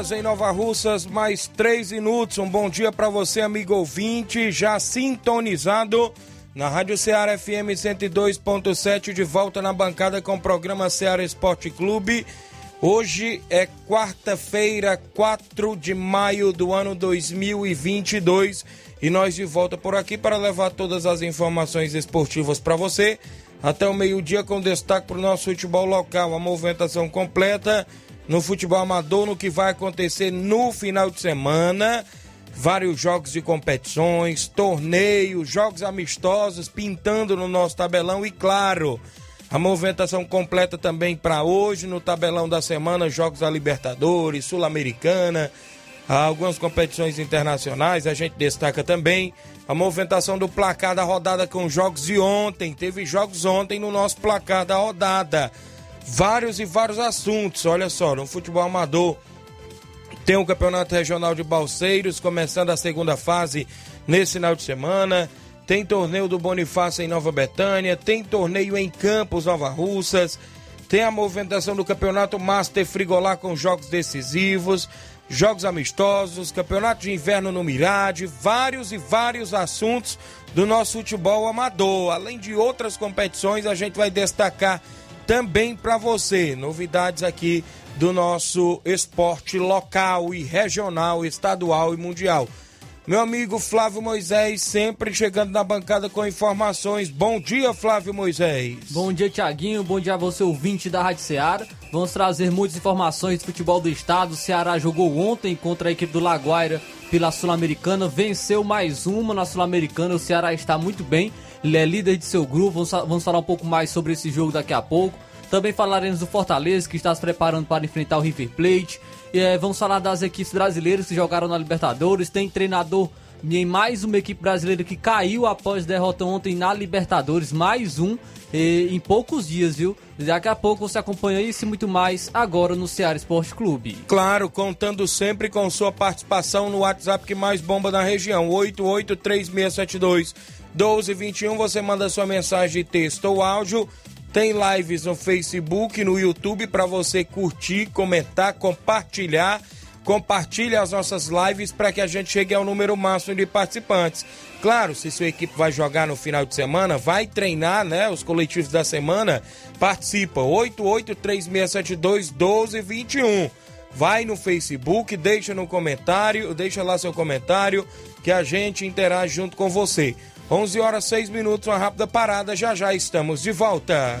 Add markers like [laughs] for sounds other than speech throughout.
Horas em Nova Russas, mais 3 minutos. Um bom dia para você, amigo ouvinte, já sintonizado na Rádio Ceará FM 102.7, de volta na bancada com o programa Ceará Esporte Clube. Hoje é quarta-feira, 4 de maio do ano 2022 e nós de volta por aqui para levar todas as informações esportivas para você até o meio-dia com destaque para o nosso futebol local. A movimentação completa no futebol amador no que vai acontecer no final de semana. Vários jogos de competições, torneios, jogos amistosos pintando no nosso tabelão e, claro, a movimentação completa também para hoje no tabelão da semana: Jogos da Libertadores, Sul-Americana, algumas competições internacionais. A gente destaca também a movimentação do placar da rodada com jogos de ontem. Teve jogos ontem no nosso placar da rodada vários e vários assuntos. Olha só, no futebol amador tem o Campeonato Regional de Balseiros começando a segunda fase nesse final de semana. Tem torneio do Bonifácio em Nova Betânia, tem torneio em Campos, Nova Russas, tem a movimentação do Campeonato Master Frigolar com jogos decisivos, jogos amistosos, Campeonato de Inverno no Mirade, vários e vários assuntos do nosso futebol amador. Além de outras competições, a gente vai destacar também para você. Novidades aqui do nosso esporte local e regional, estadual e mundial. Meu amigo Flávio Moisés, sempre chegando na bancada com informações. Bom dia, Flávio Moisés. Bom dia, Tiaguinho. Bom dia a você, ouvinte da Rádio Ceará. Vamos trazer muitas informações do futebol do estado. O Ceará jogou ontem contra a equipe do Laguaira pela Sul-Americana, venceu mais uma na Sul-Americana. O Ceará está muito bem ele é líder de seu grupo. Vamos, falar um pouco mais sobre esse jogo daqui a pouco. Também falaremos do Fortaleza, que está se preparando para enfrentar o River Plate. É, vamos falar das equipes brasileiras que jogaram na Libertadores. Tem treinador em mais uma equipe brasileira que caiu após derrota ontem na Libertadores. Mais um e, em poucos dias, viu? Daqui a pouco você acompanha isso e muito mais agora no Ceará Esporte Clube. Claro, contando sempre com sua participação no WhatsApp que mais bomba na região: 883672 1221. Você manda sua mensagem de texto ou áudio. Tem lives no Facebook, no YouTube para você curtir, comentar, compartilhar. Compartilhe as nossas lives para que a gente chegue ao número máximo de participantes. Claro, se sua equipe vai jogar no final de semana, vai treinar, né? Os coletivos da semana, participa. 8836721221. Vai no Facebook, deixa no comentário, deixa lá seu comentário que a gente interage junto com você. 11 horas 6 minutos, uma rápida parada, já já estamos de volta.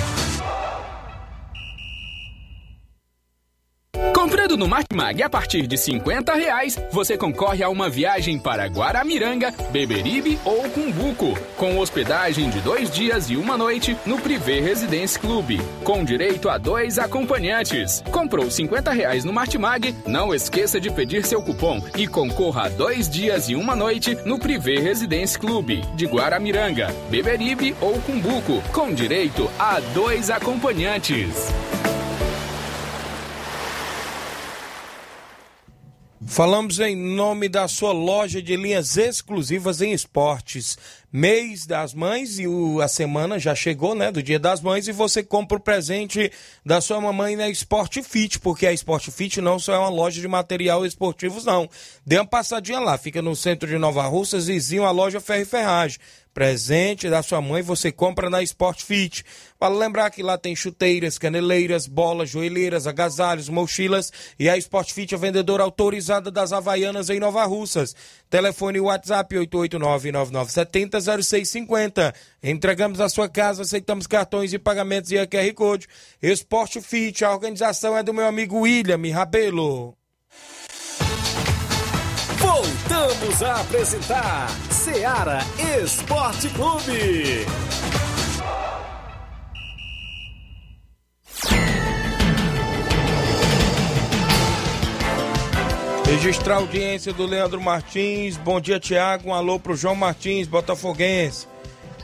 Comprando no Martimag a partir de 50 reais, você concorre a uma viagem para Guaramiranga, Beberibe ou Cumbuco, com hospedagem de dois dias e uma noite no Privé Residence Clube, com direito a dois acompanhantes. Comprou 50 reais no Martimag? Não esqueça de pedir seu cupom e concorra a dois dias e uma noite no Privé Residence Clube, de Guaramiranga, Beberibe ou Cumbuco, com direito a dois acompanhantes. Falamos em nome da sua loja de linhas exclusivas em esportes. mês das mães e o, a semana já chegou, né, do Dia das Mães e você compra o presente da sua mamãe na Sport Fit, porque a Sport Fit não só é uma loja de material esportivos não. Dê uma passadinha lá, fica no centro de Nova Russas, vizinho à loja Ferro e Ferragem. Presente da sua mãe você compra na Sport Fit. Vale lembrar que lá tem chuteiras, caneleiras, bolas, joelheiras, agasalhos, mochilas e a Sport Fit é vendedora autorizada das Havaianas em Nova Russas. Telefone WhatsApp 889-9970-0650. Entregamos a sua casa, aceitamos cartões e pagamentos e a QR Code. Sport Fit, a organização é do meu amigo William Rabelo. Voltamos a apresentar Seara Esporte Clube. Registrar a audiência do Leandro Martins. Bom dia, Tiago. Um alô pro João Martins, botafoguense.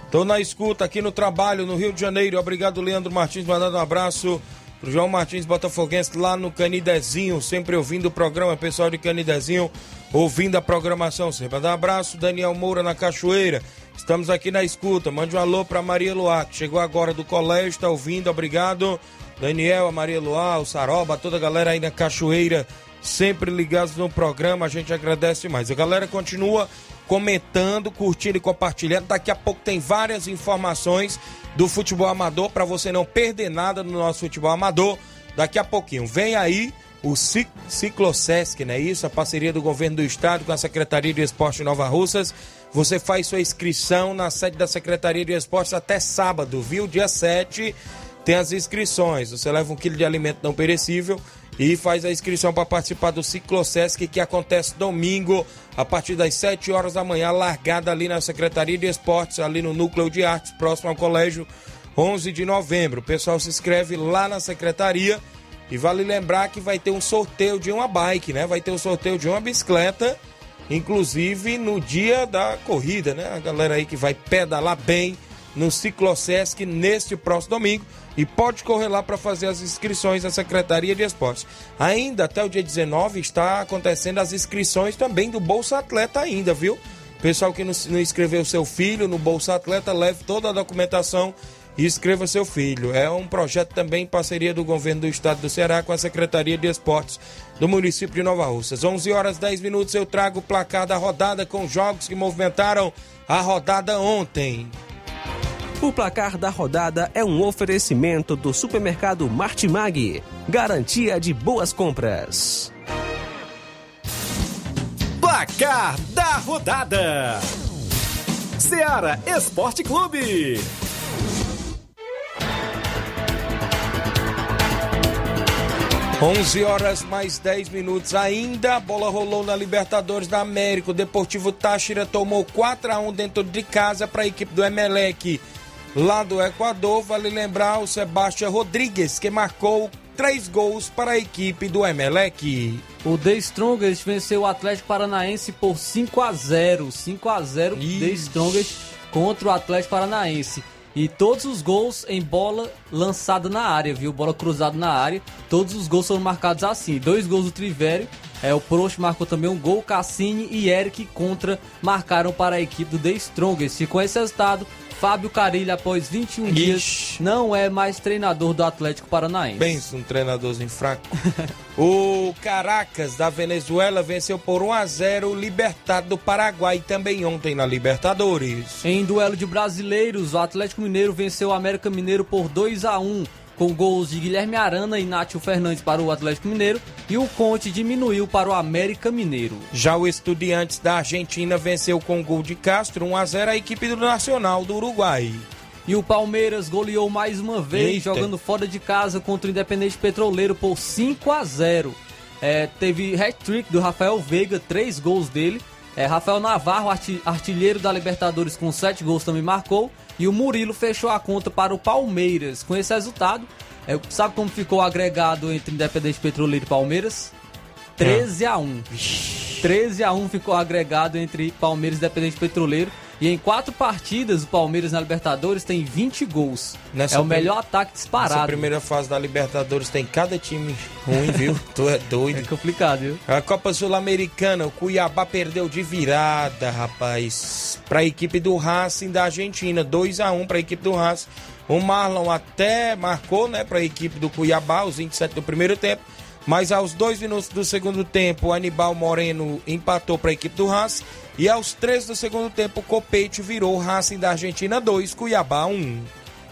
Tô na escuta aqui no trabalho, no Rio de Janeiro. Obrigado, Leandro Martins. Mandando um abraço pro João Martins Botafoguense lá no Canidezinho, sempre ouvindo o programa, pessoal de Canidezinho, ouvindo a programação. Sempre um abraço, Daniel Moura na Cachoeira. Estamos aqui na escuta. Mande um alô para Maria Luá, que chegou agora do colégio, está ouvindo. Obrigado, Daniel, a Maria Luá, o Saroba, toda a galera aí na Cachoeira, sempre ligados no programa. A gente agradece mais. A galera continua comentando, curtindo e compartilhando. Daqui a pouco tem várias informações do futebol amador para você não perder nada no nosso futebol amador. Daqui a pouquinho vem aí o Ciclosesc, não é isso? A parceria do governo do estado com a Secretaria de Esporte Nova Russas. Você faz sua inscrição na sede da Secretaria de Esportes até sábado, viu? Dia 7 tem as inscrições. Você leva um quilo de alimento não perecível e faz a inscrição para participar do Ciclosesc que acontece domingo a partir das 7 horas da manhã, largada ali na Secretaria de Esportes, ali no Núcleo de Artes, próximo ao colégio, 11 de novembro. O pessoal se inscreve lá na secretaria e vale lembrar que vai ter um sorteio de uma bike, né? Vai ter um sorteio de uma bicicleta, inclusive no dia da corrida, né? A galera aí que vai pedalar bem no Ciclosesc neste próximo domingo e pode correr lá para fazer as inscrições na Secretaria de Esportes. Ainda até o dia 19 está acontecendo as inscrições também do Bolsa Atleta ainda, viu? Pessoal que não, inscreveu seu filho no Bolsa Atleta, leve toda a documentação e inscreva seu filho. É um projeto também em parceria do governo do estado do Ceará com a Secretaria de Esportes do município de Nova Russas. 11 horas 10 minutos eu trago o placar da rodada com jogos que movimentaram a rodada ontem. O placar da rodada é um oferecimento do supermercado Martimag. Garantia de boas compras. Placar da rodada: Seara Esporte Clube. 11 horas mais 10 minutos ainda. A bola rolou na Libertadores da América. O Deportivo Táchira tomou 4 a 1 dentro de casa para a equipe do Emelec. Lá do Equador, vale lembrar o Sebastião Rodrigues, que marcou três gols para a equipe do Emelec. O The Strongest venceu o Atlético Paranaense por 5 a 0 5 a 0 Ixi. The Strongest contra o Atlético Paranaense. E todos os gols em bola lançada na área, viu? Bola cruzada na área. Todos os gols foram marcados assim. Dois gols do Trivério. É, o Prost marcou também um gol. Cassini e Eric contra marcaram para a equipe do The Strongest. E com esse resultado, Fábio Carilho, após 21 Ixi. dias, não é mais treinador do Atlético Paranaense. Pensa um treinadorzinho fraco. [laughs] o Caracas da Venezuela venceu por 1 a 0 o Libertado do Paraguai também ontem na Libertadores. Em duelo de brasileiros, o Atlético Mineiro venceu o América Mineiro por 2 a 1 com gols de Guilherme Arana e Nátio Fernandes para o Atlético Mineiro e o Conte diminuiu para o América Mineiro. Já o Estudiantes da Argentina venceu com gol de Castro 1 a 0 a equipe do Nacional do Uruguai. E o Palmeiras goleou mais uma vez, Eita. jogando fora de casa contra o Independente Petroleiro por 5 a 0. É, teve hat-trick do Rafael Veiga, três gols dele. É, Rafael Navarro, artilheiro da Libertadores, com sete gols também marcou. E o Murilo fechou a conta para o Palmeiras. Com esse resultado, é, sabe como ficou o agregado entre Independente Petroleiro e Palmeiras? 13 a 1. 13 a 1 ficou agregado entre Palmeiras e Independente Petroleiro. E em quatro partidas, o Palmeiras na Libertadores tem 20 gols. Nessa é o prim- melhor ataque Essa disparado. primeira fase da Libertadores tem cada time ruim, viu? [laughs] tu é É doido. complicado, viu? A Copa Sul-Americana, o Cuiabá perdeu de virada, rapaz, para a equipe do Racing da Argentina, 2 a 1 para a equipe do Racing. O Marlon até marcou, né, para a equipe do Cuiabá, os 27 do primeiro tempo, mas aos dois minutos do segundo tempo, o Anibal Moreno empatou para a equipe do Racing e aos três do segundo tempo, o Copete virou o Racing da Argentina 2, Cuiabá 1.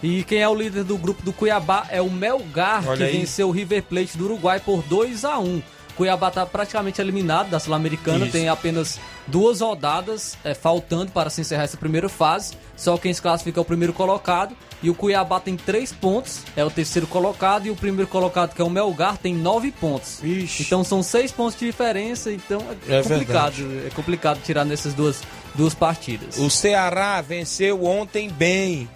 E quem é o líder do grupo do Cuiabá é o Melgar, Olha que aí. venceu o River Plate do Uruguai por 2 a 1 Cuiabá está praticamente eliminado da Sul-Americana, tem apenas duas rodadas é, faltando para se encerrar essa primeira fase. Só quem se classifica é o primeiro colocado. E o Cuiabá tem três pontos, é o terceiro colocado. E o primeiro colocado, que é o Melgar, tem nove pontos. Ixi. Então são seis pontos de diferença. Então é, É complicado. É complicado tirar nessas duas, duas partidas. O Ceará venceu ontem bem.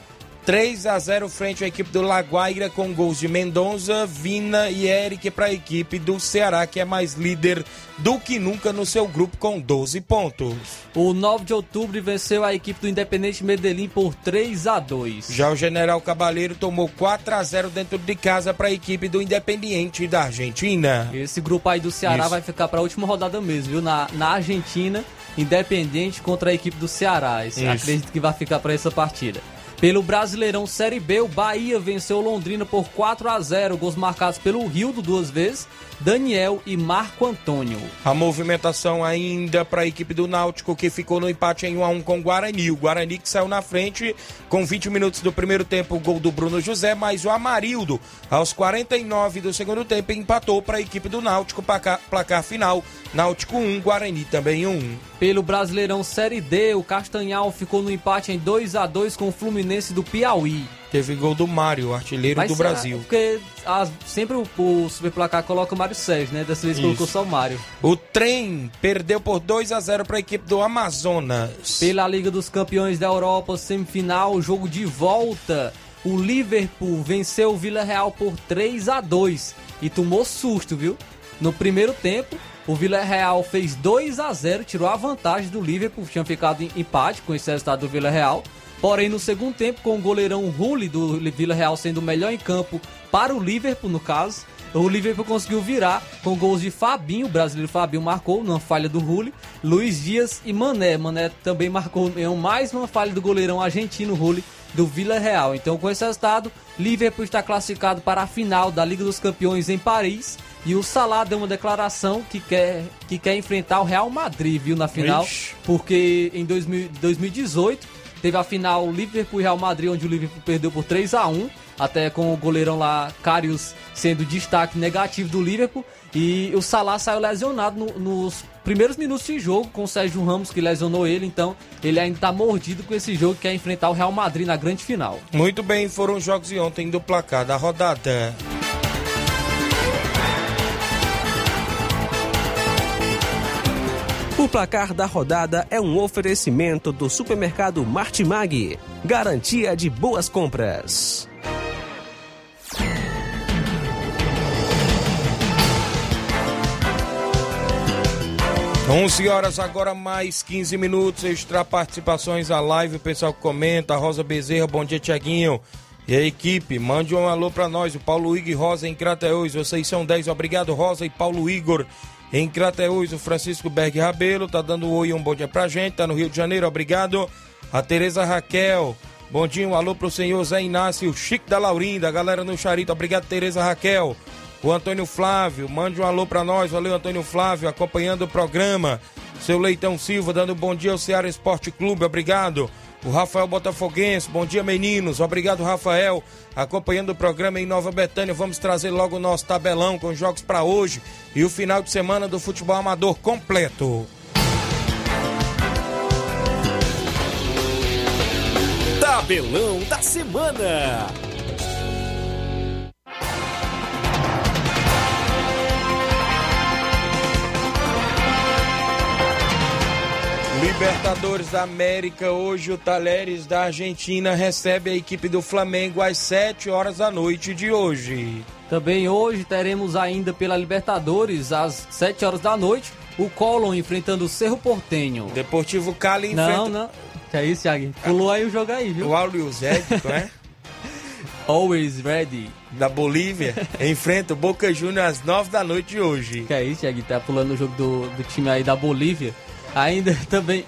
3 a 0 frente à equipe do Laguaira com gols de Mendonça, Vina e Eric para a equipe do Ceará, que é mais líder do que nunca no seu grupo com 12 pontos. O 9 de outubro venceu a equipe do Independente Medellín por 3 a 2 Já o General Cabaleiro tomou 4 a 0 dentro de casa para a equipe do Independiente da Argentina. Esse grupo aí do Ceará Isso. vai ficar para a última rodada mesmo, viu? Na, na Argentina, Independente contra a equipe do Ceará. Isso. Acredito que vai ficar para essa partida. Pelo Brasileirão Série B, o Bahia venceu o Londrina por 4 a 0 Gols marcados pelo Rildo duas vezes, Daniel e Marco Antônio. A movimentação ainda para a equipe do Náutico que ficou no empate em 1 a 1 com o Guarani. O Guarani que saiu na frente com 20 minutos do primeiro tempo, o gol do Bruno José, mas o Amarildo, aos 49 do segundo tempo, empatou para a equipe do Náutico, placar, placar final. Náutico 1, Guarani também 1. Pelo Brasileirão Série D, o Castanhal ficou no empate em 2 a 2 com o Fluminense do Piauí. Teve gol do Mário, artilheiro do será- Brasil. Porque as- sempre o, o Super Placar coloca o Mário Sérgio, né? Dessa vez Isso. colocou só o Mário. O trem perdeu por 2 a 0 para a equipe do Amazonas. Pela Liga dos Campeões da Europa, semifinal, jogo de volta. O Liverpool venceu o Vila Real por 3 a 2 e tomou susto, viu? No primeiro tempo, o Vila Real fez 2 a 0 tirou a vantagem do Liverpool, tinha ficado em empate com esse resultado do Vila Real. Porém, no segundo tempo, com o goleirão Rulli do Vila Real sendo o melhor em campo para o Liverpool, no caso, o Liverpool conseguiu virar com gols de Fabinho, o brasileiro Fabinho marcou numa falha do Rulli, Luiz Dias e Mané. Mané também marcou em mais uma falha do goleirão argentino Rulli do Vila Real. Então, com esse resultado, Liverpool está classificado para a final da Liga dos Campeões em Paris. E o Salah deu uma declaração que quer, que quer enfrentar o Real Madrid, viu, na final. Ixi. Porque em 2000 2018 teve a final Liverpool e Real Madrid, onde o Liverpool perdeu por 3 a 1 até com o goleirão lá, Karius, sendo destaque negativo do Liverpool. E o Salah saiu lesionado no- nos primeiros minutos de jogo com o Sérgio Ramos, que lesionou ele. Então ele ainda está mordido com esse jogo, que quer enfrentar o Real Madrid na grande final. Muito bem, foram os jogos de ontem do placar da rodada. O placar da rodada é um oferecimento do supermercado Martimag. Garantia de boas compras. 11 horas agora mais 15 minutos, extra participações à live, o pessoal comenta, Rosa Bezerra, bom dia Tiaguinho. E a equipe, mande um alô pra nós, o Paulo Igor Rosa em Crateús, vocês são 10, obrigado Rosa e Paulo Igor em Crateús, o Francisco Berg Rabelo, tá dando um oi e um bom dia pra gente, tá no Rio de Janeiro, obrigado. A Tereza Raquel, bom dia, um alô pro senhor Zé Inácio, Chico da Laurinda, a galera no Charito, obrigado Tereza Raquel. O Antônio Flávio, mande um alô pra nós. Valeu, Antônio Flávio, acompanhando o programa. Seu Leitão Silva, dando um bom dia ao Ceará Esporte Clube, obrigado. O Rafael Botafoguense, bom dia, meninos. Obrigado, Rafael, acompanhando o programa em Nova Betânia. Vamos trazer logo o nosso tabelão com jogos pra hoje e o final de semana do futebol amador completo. Tabelão da semana. Libertadores da América, hoje o Talheres da Argentina recebe a equipe do Flamengo às 7 horas da noite de hoje. Também hoje teremos ainda pela Libertadores, às 7 horas da noite, o Colón enfrentando o Cerro Portenho. Deportivo Cali Não, enfrenta... não. Que é isso, Thiago? Pulou aí o jogo aí, viu? O Always Ready, né? Always ready. Da Bolívia, enfrenta o Boca Juniors às 9 da noite de hoje. Que é isso, Thiago? Tá pulando o jogo do, do time aí da Bolívia. Ainda [laughs] também.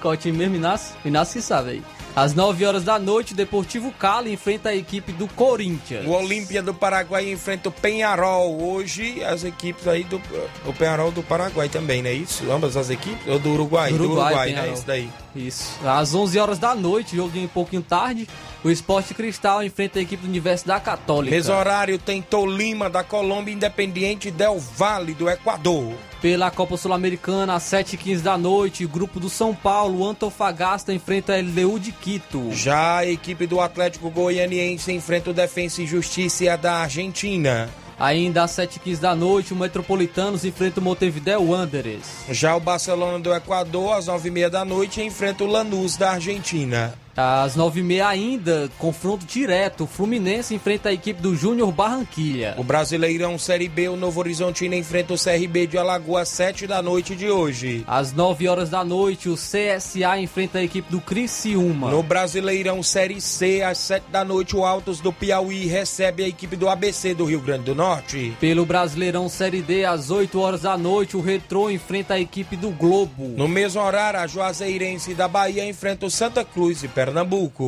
Qual time mesmo, Inácio? Inácio que sabe aí. Às 9 horas da noite, o Deportivo Cali enfrenta a equipe do Corinthians. O Olímpia do Paraguai enfrenta o Penharol. Hoje, as equipes aí do. O Penharol do Paraguai também, não é isso? Ambas as equipes? Ou do Uruguai? Do Uruguai, do Uruguai, né? Isso daí. Isso. Às 11 horas da noite, joguinho um pouquinho tarde, o Esporte Cristal enfrenta a equipe do Universo da Católica. Mesmo horário tem Tolima da Colômbia, Independiente Del Valle do Equador. Pela Copa Sul-Americana, às 7h15 da noite, o grupo do São Paulo, Antofagasta, enfrenta a LDU de Quito. Já a equipe do Atlético Goianiense enfrenta o Defensa e Justiça da Argentina. Ainda às 7h15 da noite, o Metropolitanos enfrenta o Montevideo Wanderers. Já o Barcelona do Equador, às 9h30 da noite, enfrenta o Lanús da Argentina. Às 9h30 ainda, confronto direto, o Fluminense enfrenta a equipe do Júnior Barranquilha. O Brasileirão Série B, o Novo Horizontino enfrenta o CRB de Alagoas, 7 da noite de hoje. Às 9 horas da noite, o CSA enfrenta a equipe do Criciúma. No Brasileirão Série C, às 7 da noite, o Altos do Piauí recebe a equipe do ABC do Rio Grande do Norte. Pelo Brasileirão Série D, às 8 horas da noite, o Retrô enfrenta a equipe do Globo. No mesmo horário, a Juazeirense da Bahia enfrenta o Santa Cruz de Pernambuco.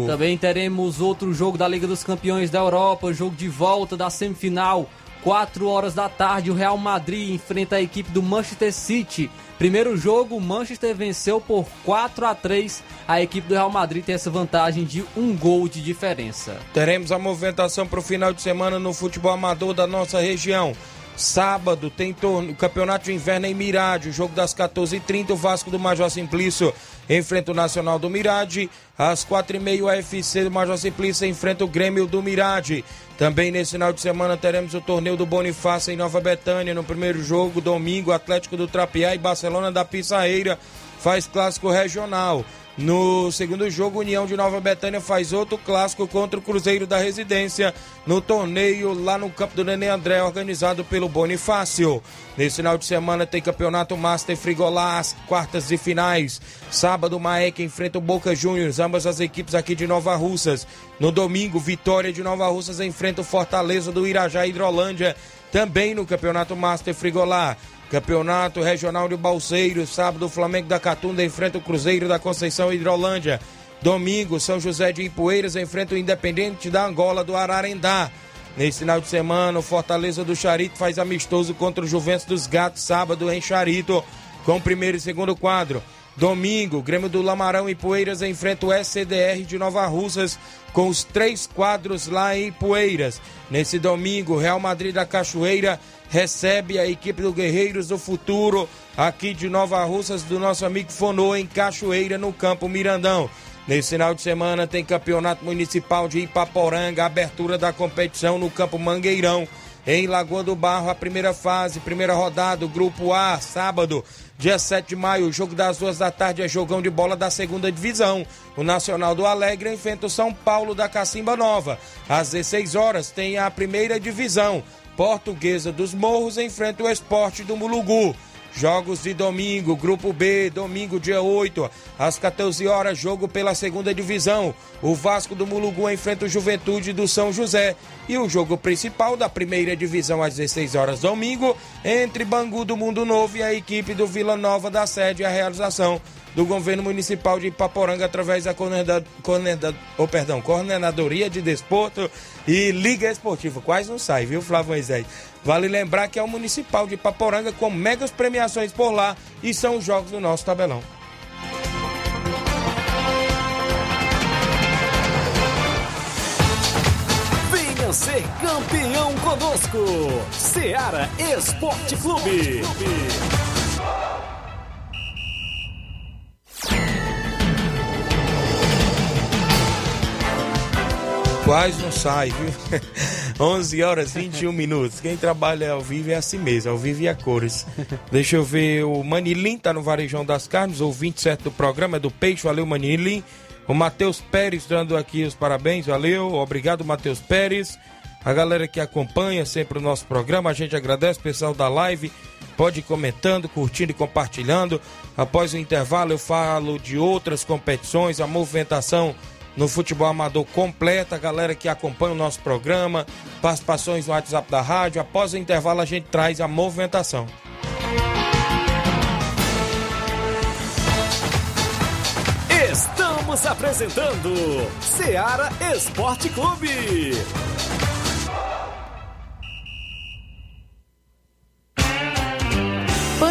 Também teremos outro jogo da Liga dos Campeões da Europa, jogo de volta da semifinal. 4 horas da tarde, o Real Madrid enfrenta a equipe do Manchester City. Primeiro jogo, o Manchester venceu por 4 a 3. A equipe do Real Madrid tem essa vantagem de um gol de diferença. Teremos a movimentação para o final de semana no futebol amador da nossa região. Sábado tem torno, campeonato de inverno em Mirade, o jogo das 14h30, o Vasco do Major Simplício enfrenta o Nacional do Mirade. Às 4h30 o UFC do Major Simplício enfrenta o Grêmio do Mirade. Também nesse final de semana teremos o torneio do Bonifácio em Nova Betânia. No primeiro jogo, domingo, Atlético do Trapiá e Barcelona da Pissarreira faz clássico regional. No segundo jogo, União de Nova Betânia faz outro clássico contra o Cruzeiro da Residência no torneio lá no campo do Nenê André, organizado pelo Bonifácio. Nesse final de semana tem campeonato Master Frigolá, as quartas e finais. Sábado, Maek enfrenta o Boca Juniors, ambas as equipes aqui de Nova Russas. No domingo, Vitória de Nova Russas enfrenta o Fortaleza do Irajá Hidrolândia, também no campeonato Master Frigolá. Campeonato Regional de Balseiros, sábado o Flamengo da Catunda enfrenta o Cruzeiro da Conceição Hidrolândia. Domingo, São José de Ipueiras enfrenta o Independente da Angola do Ararendá. Nesse final de semana, o Fortaleza do Charito faz amistoso contra o Juventus dos Gatos, sábado em Charito, com primeiro e segundo quadro. Domingo, Grêmio do Lamarão e Poeiras enfrenta o SCDR de Nova Russas com os três quadros lá em Poeiras. Nesse domingo, Real Madrid da Cachoeira recebe a equipe do Guerreiros do Futuro aqui de Nova Russas do nosso amigo Fonô em Cachoeira no Campo Mirandão. Nesse final de semana tem Campeonato Municipal de Ipaporanga, abertura da competição no Campo Mangueirão. Em Lagoa do Barro, a primeira fase, primeira rodada, Grupo A, sábado, dia 7 de maio, o jogo das duas da tarde é jogão de bola da segunda divisão. O Nacional do Alegre enfrenta o São Paulo da Cacimba Nova. Às 16 horas tem a primeira divisão. Portuguesa dos Morros enfrenta o Esporte do Mulugu. Jogos de domingo, Grupo B, domingo dia 8, às 14 horas, jogo pela segunda divisão. O Vasco do Mulugu enfrenta o Juventude do São José. E o jogo principal da primeira divisão às 16 horas, domingo, entre Bangu do Mundo Novo e a equipe do Vila Nova da sede, a realização do governo municipal de Ipaporanga através da coordenada, coordenada, oh, perdão, coordenadoria de desporto e liga esportiva. Quase não sai, viu, Flávio Moisés? Vale lembrar que é o municipal de Ipaporanga com megas premiações por lá e são os jogos do nosso tabelão. Venha ser campeão conosco. Seara Esporte Clube. Quase não sai, viu? [laughs] 11 horas 21 minutos. Quem trabalha ao vivo é assim mesmo, ao vivo e a cores. Deixa eu ver, o Manilim tá no Varejão das Carnes, o 27 do programa, é do Peixe, valeu Manilim. O Matheus Pérez dando aqui os parabéns, valeu, obrigado Matheus Pérez. A galera que acompanha sempre o nosso programa, a gente agradece, o pessoal da live, Pode ir comentando, curtindo e compartilhando. Após o intervalo, eu falo de outras competições, a movimentação no futebol amador completa, a galera que acompanha o nosso programa, participações no WhatsApp da rádio. Após o intervalo, a gente traz a movimentação. Estamos apresentando Seara Esporte Clube.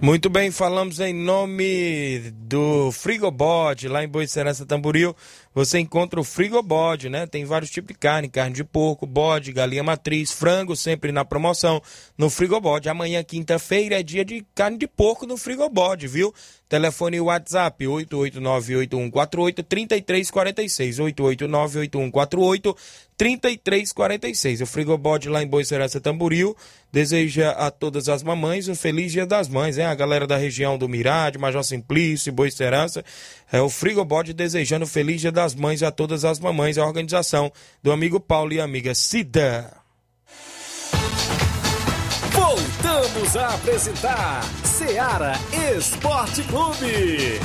Muito bem, falamos em nome do Frigobode, lá em Boicerança Tamboril. Você encontra o Frigobode, né? Tem vários tipos de carne, carne de porco, bode, galinha matriz, frango, sempre na promoção no Frigobode. Amanhã, quinta-feira, é dia de carne de porco no Frigobode, viu? Telefone WhatsApp 889-8148-3346. 889-8148-3346. O Frigobode lá em Boicerança Tamboril deseja a todas as mamães um feliz dia das mães, hein? A galera da região do Mirade, Major Simplício, Boicerança. É o Frigobode desejando feliz dia das mães a todas as mamães. A organização do amigo Paulo e amiga Cida. Voltamos a apresentar Seara Esporte Clube.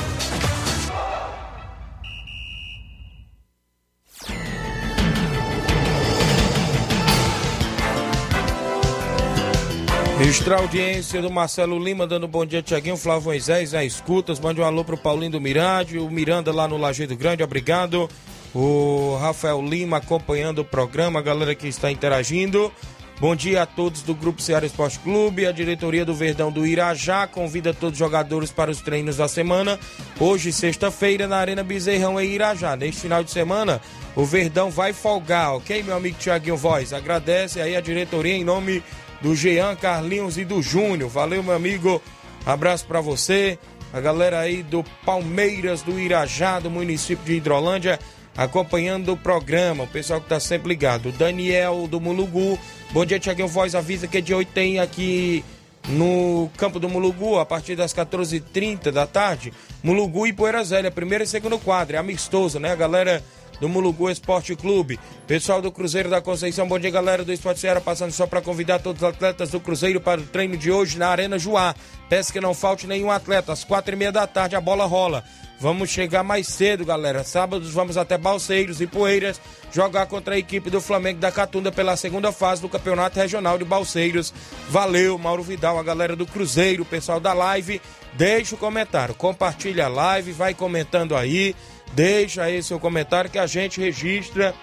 Extra audiência do Marcelo Lima, dando bom dia, Tiaguinho, Flávio Moisés, a escutas. Mande um alô pro Paulinho do Mirade, o Miranda lá no Lajeado Grande, obrigado. O Rafael Lima acompanhando o programa, a galera que está interagindo. Bom dia a todos do Grupo Ceará Esporte Clube. A diretoria do Verdão do Irajá convida todos os jogadores para os treinos da semana. Hoje, sexta-feira, na Arena Bezerrão em Irajá. Neste final de semana, o Verdão vai folgar, ok, meu amigo Tiaguinho Voz? Agradece aí a diretoria em nome do Jean, Carlinhos e do Júnior. Valeu, meu amigo. Abraço para você. A galera aí do Palmeiras, do Irajá, do município de Hidrolândia, acompanhando o programa. O pessoal que tá sempre ligado. O Daniel do Mulugu. Bom dia, Tiaguinho Voz. Avisa que dia 8 tem aqui no campo do Mulugu, a partir das 14h30 da tarde. Mulugu e Poeira Zélia, primeiro e segundo quadro. É amistoso, né? A galera do Mulugu Esporte Clube. Pessoal do Cruzeiro da Conceição, bom dia galera do Esporte Ceará, passando só para convidar todos os atletas do Cruzeiro para o treino de hoje na Arena Joá. Peço que não falte nenhum atleta, às quatro e meia da tarde a bola rola. Vamos chegar mais cedo, galera. Sábados vamos até Balseiros e Poeiras jogar contra a equipe do Flamengo da Catunda pela segunda fase do Campeonato Regional de Balseiros. Valeu, Mauro Vidal, a galera do Cruzeiro, o pessoal da live. Deixa o comentário, compartilha a live, vai comentando aí. Deixa aí seu comentário que a gente registra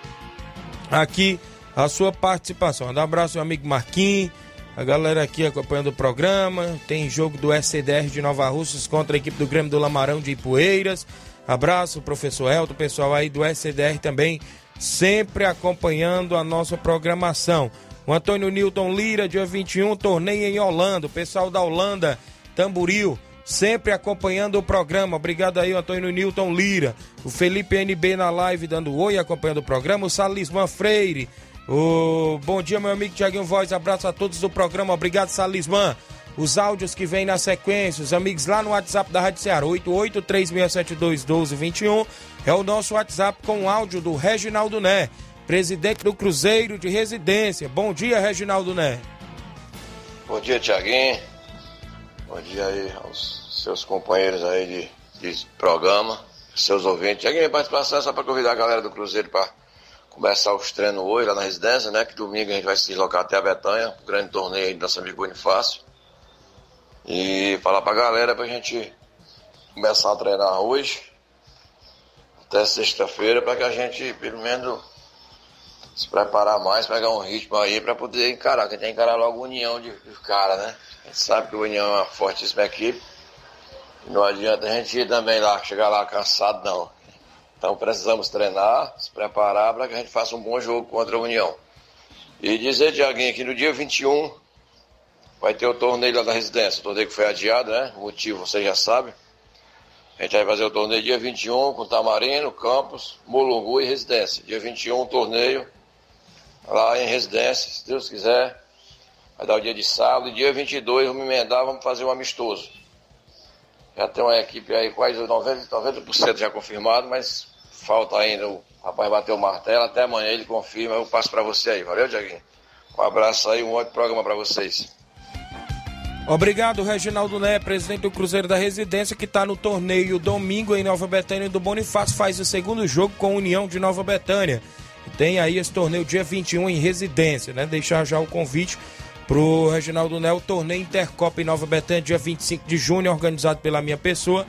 aqui a sua participação. Um abraço, meu amigo Marquinhos, a galera aqui acompanhando o programa. Tem jogo do SCDR de Nova Russas contra a equipe do Grêmio do Lamarão de Ipueiras. Abraço, professor Elton, pessoal aí do SCDR também, sempre acompanhando a nossa programação. O Antônio Newton Lira, dia 21, torneio em Holanda. O pessoal da Holanda, Tamburil sempre acompanhando o programa. Obrigado aí, Antônio Newton Lira. O Felipe NB na live dando oi, acompanhando o programa. O Salisman Freire. O bom dia, meu amigo Tiaguinho Voz. Abraço a todos do programa. Obrigado, Salisman. Os áudios que vêm na sequência, os amigos lá no WhatsApp da Rádio Ceará, 8836721221, é o nosso WhatsApp com áudio do Reginaldo Né, presidente do Cruzeiro de Residência. Bom dia, Reginaldo Né. Bom dia, Tiaguinho. Bom dia aí aos seus companheiros aí de, de programa, seus ouvintes. Tiaguinho, participação é só para convidar a galera do Cruzeiro para começar os treinos hoje lá na residência, né? Que domingo a gente vai se deslocar até a Betanha, um grande torneio aí da São Amigo Bonifácio. E falar pra galera pra gente começar a treinar hoje, até sexta-feira, para que a gente, pelo menos, se preparar mais, pegar um ritmo aí para poder encarar, que tem que encarar logo a união de, de cara, né? A gente sabe que o União é uma fortíssima equipe. Não adianta a gente ir também lá, chegar lá cansado, não. Então precisamos treinar, se preparar para que a gente faça um bom jogo contra a União. E dizer alguém que no dia 21 vai ter o torneio lá da residência. O torneio que foi adiado, né? O motivo você já sabe. A gente vai fazer o torneio dia 21 com Tamarino, Campos, Mulungu e Residência. Dia 21, um torneio lá em Residência, se Deus quiser. Vai dar o dia de sábado. E dia 22, vamos emendar, vamos fazer um amistoso. Já tem uma equipe aí quase 90%, 90 já confirmado, mas falta ainda o rapaz bater o martelo. Até amanhã ele confirma, eu passo para você aí. Valeu, Diaguinho? Um abraço aí, um ótimo programa para vocês. Obrigado, Reginaldo Né, presidente do Cruzeiro da Residência, que está no torneio domingo em Nova Betânia do Bonifácio, faz o segundo jogo com a União de Nova Betânia. Tem aí esse torneio dia 21 em Residência, né? Deixar já o convite pro Reginaldo o torneio Intercopa em Nova Betânia, dia 25 de junho, organizado pela minha pessoa.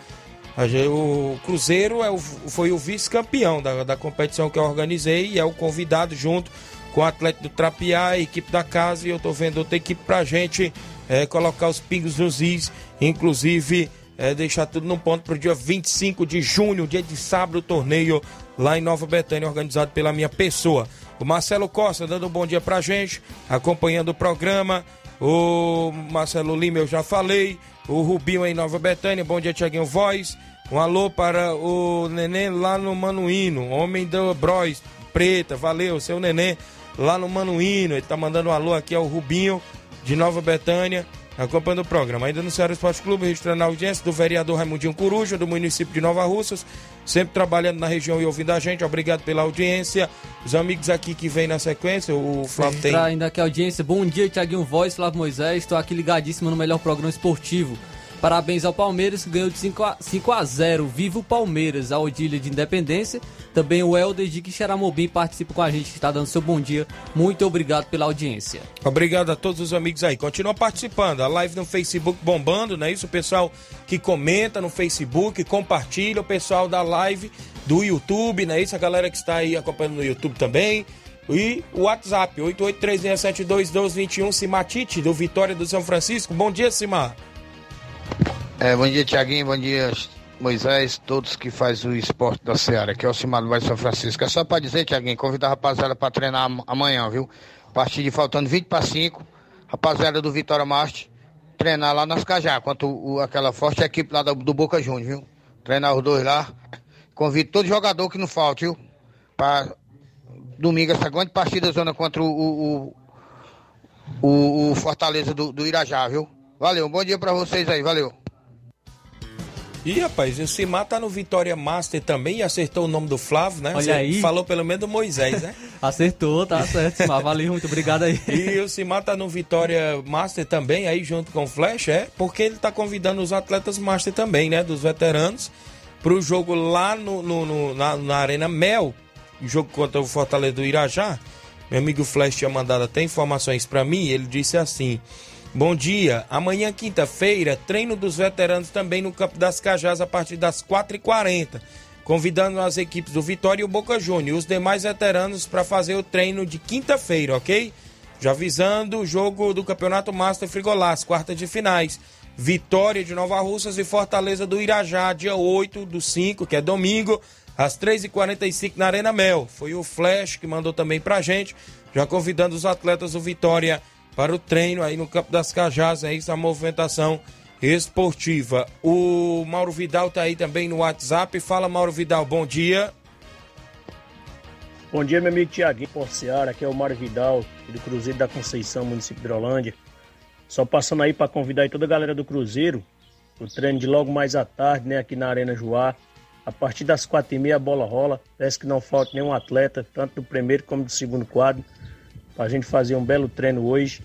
O Cruzeiro é o, foi o vice-campeão da, da competição que eu organizei e é o convidado junto com o atleta do Trapiá, a equipe da casa, e eu tô vendo outra equipe pra gente é, colocar os pingos nos is, inclusive é, deixar tudo no ponto para o dia 25 de junho, dia de sábado, o torneio lá em Nova Betânia, organizado pela minha pessoa. O Marcelo Costa dando um bom dia pra gente, acompanhando o programa. O Marcelo Lima, eu já falei. O Rubinho em Nova Betânia, bom dia, Tiaguinho Voz. Um alô para o Neném lá no Manuíno, homem do Bros, preta, valeu, seu Neném lá no Manuíno. Ele tá mandando um alô aqui ao Rubinho de Nova Betânia, acompanhando o programa. Ainda no Ceará Esporte Clube, registrando a audiência do vereador Raimundinho Coruja, do município de Nova Russas, sempre trabalhando na região e ouvindo a gente. Obrigado pela audiência. Os amigos aqui que vêm na sequência, o Flávio tem. ainda aqui a audiência. Bom dia, Tiaguinho Voz, Flávio Moisés. Estou aqui ligadíssimo no melhor programa esportivo. Parabéns ao Palmeiras que ganhou de 5 a, 5 a 0. Viva o Palmeiras, a Odília de Independência. Também o Helder de Quixeramobim participa com a gente, está dando seu bom dia. Muito obrigado pela audiência. Obrigado a todos os amigos aí. Continua participando. A live no Facebook bombando, não é isso? O pessoal que comenta no Facebook, compartilha. O pessoal da live do YouTube, não é isso? A galera que está aí acompanhando no YouTube também. E o WhatsApp, 8836721221, Simatite, do Vitória do São Francisco. Bom dia, Simar. É, bom dia, Tiaguinho. Bom dia, Moisés, todos que fazem o esporte da Seara, que é o Cimar do São Francisco. É só para dizer, Tiaguinho, convidar a rapaziada para treinar amanhã, viu? A partir de faltando 20 para 5, rapaziada do Vitória Marte, treinar lá nas Cajá, quanto o, aquela forte equipe lá do, do Boca Juniors, viu? Treinar os dois lá. Convido todo jogador que não falte, viu? Para domingo, essa grande partida zona contra o, o, o, o Fortaleza do, do Irajá, viu? Valeu, bom dia para vocês aí, valeu. Ih, rapaz, o Simar tá no Vitória Master também e acertou o nome do Flávio, né? Olha Você aí. Falou pelo menos do Moisés, né? [laughs] Acertou, tá certo, Simar. Valeu, muito obrigado aí. e o Simar tá no Vitória Master também, aí junto com o Flash, é? Porque ele tá convidando os atletas Master também, né? Dos veteranos, pro jogo lá no, no, no na, na Arena Mel, jogo contra o Fortaleza do Irajá. Meu amigo Flash tinha mandado até informações para mim, ele disse assim... Bom dia. Amanhã, quinta-feira, treino dos veteranos também no Campo das Cajás a partir das 4h40. Convidando as equipes do Vitória e o Boca Júnior e os demais veteranos para fazer o treino de quinta-feira, ok? Já avisando o jogo do Campeonato Master Frigolás, quartas de finais. Vitória de Nova Russas e Fortaleza do Irajá, dia 8 do 5, que é domingo, às 3h45 na Arena Mel. Foi o Flash que mandou também pra gente, já convidando os atletas do Vitória para o treino aí no Campo das Cajás, é isso a movimentação esportiva. O Mauro Vidal tá aí também no WhatsApp. Fala, Mauro Vidal, bom dia. Bom dia, meu amigo Tiaguinho Porciara, aqui é o Mário Vidal, do Cruzeiro da Conceição, município de Hidrolândia. Só passando aí para convidar aí toda a galera do Cruzeiro, o treino de logo mais à tarde, né, aqui na Arena Joá. A partir das quatro e meia a bola rola, parece que não falta nenhum atleta, tanto do primeiro como do segundo quadro, para a gente fazer um belo treino hoje.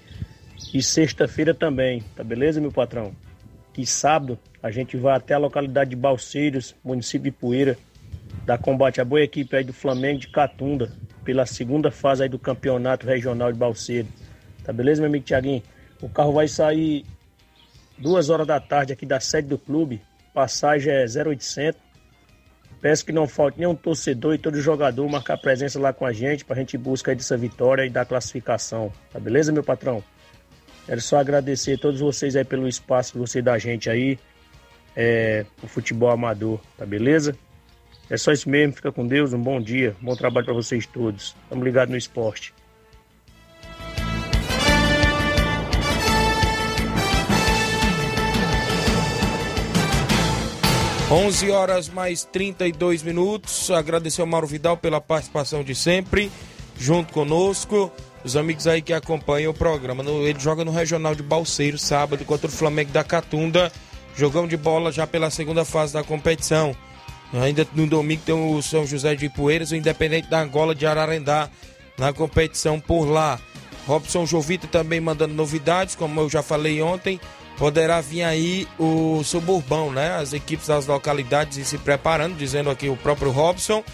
E sexta-feira também, tá beleza, meu patrão? Que sábado a gente vai até a localidade de Balseiros, município de Poeira, dar combate à boa equipe aí do Flamengo de Catunda, pela segunda fase aí do campeonato regional de Balseiro. Tá beleza, meu amigo Tiaguinho? O carro vai sair duas horas da tarde aqui da sede do clube, passagem é 0800. Peço que não falte nenhum torcedor e todo jogador marcar presença lá com a gente pra gente buscar dessa vitória e da classificação. Tá beleza, meu patrão? Quero só agradecer a todos vocês aí pelo espaço que você dá a gente aí, é, o futebol amador, tá beleza? É só isso mesmo, fica com Deus, um bom dia, bom trabalho para vocês todos. Estamos ligados no esporte. 11 horas mais 32 minutos. Agradecer ao Mauro Vidal pela participação de sempre, junto conosco. Os amigos aí que acompanham o programa. Ele joga no Regional de Balseiro, sábado, contra o Flamengo da Catunda. Jogão de bola já pela segunda fase da competição. Ainda no domingo tem o São José de Ipueiras, o Independente da Angola de Ararendá na competição por lá. Robson Jovita também mandando novidades, como eu já falei ontem. Poderá vir aí o suburbão, né? As equipes das localidades se preparando, dizendo aqui o próprio Robson.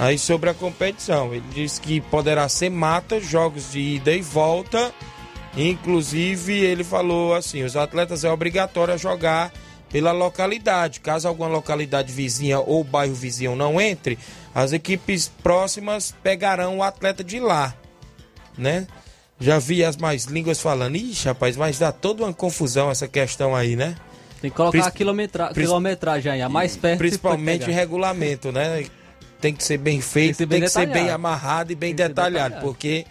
Aí sobre a competição, ele diz que poderá ser mata, jogos de ida e volta. Inclusive, ele falou assim: os atletas é obrigatório jogar pela localidade. Caso alguma localidade vizinha ou bairro vizinho não entre, as equipes próximas pegarão o atleta de lá, né? Já vi as mais línguas falando, ixi, rapaz, mas dá toda uma confusão essa questão aí, né? Tem que colocar Pris- a quilometra... pris- quilometragem aí, a mais perto. Principalmente regulamento, né? Tem que ser bem feito, tem ser que ser bem bem, detalhado. amarrado e bem que ser detalhado, detalhado. porque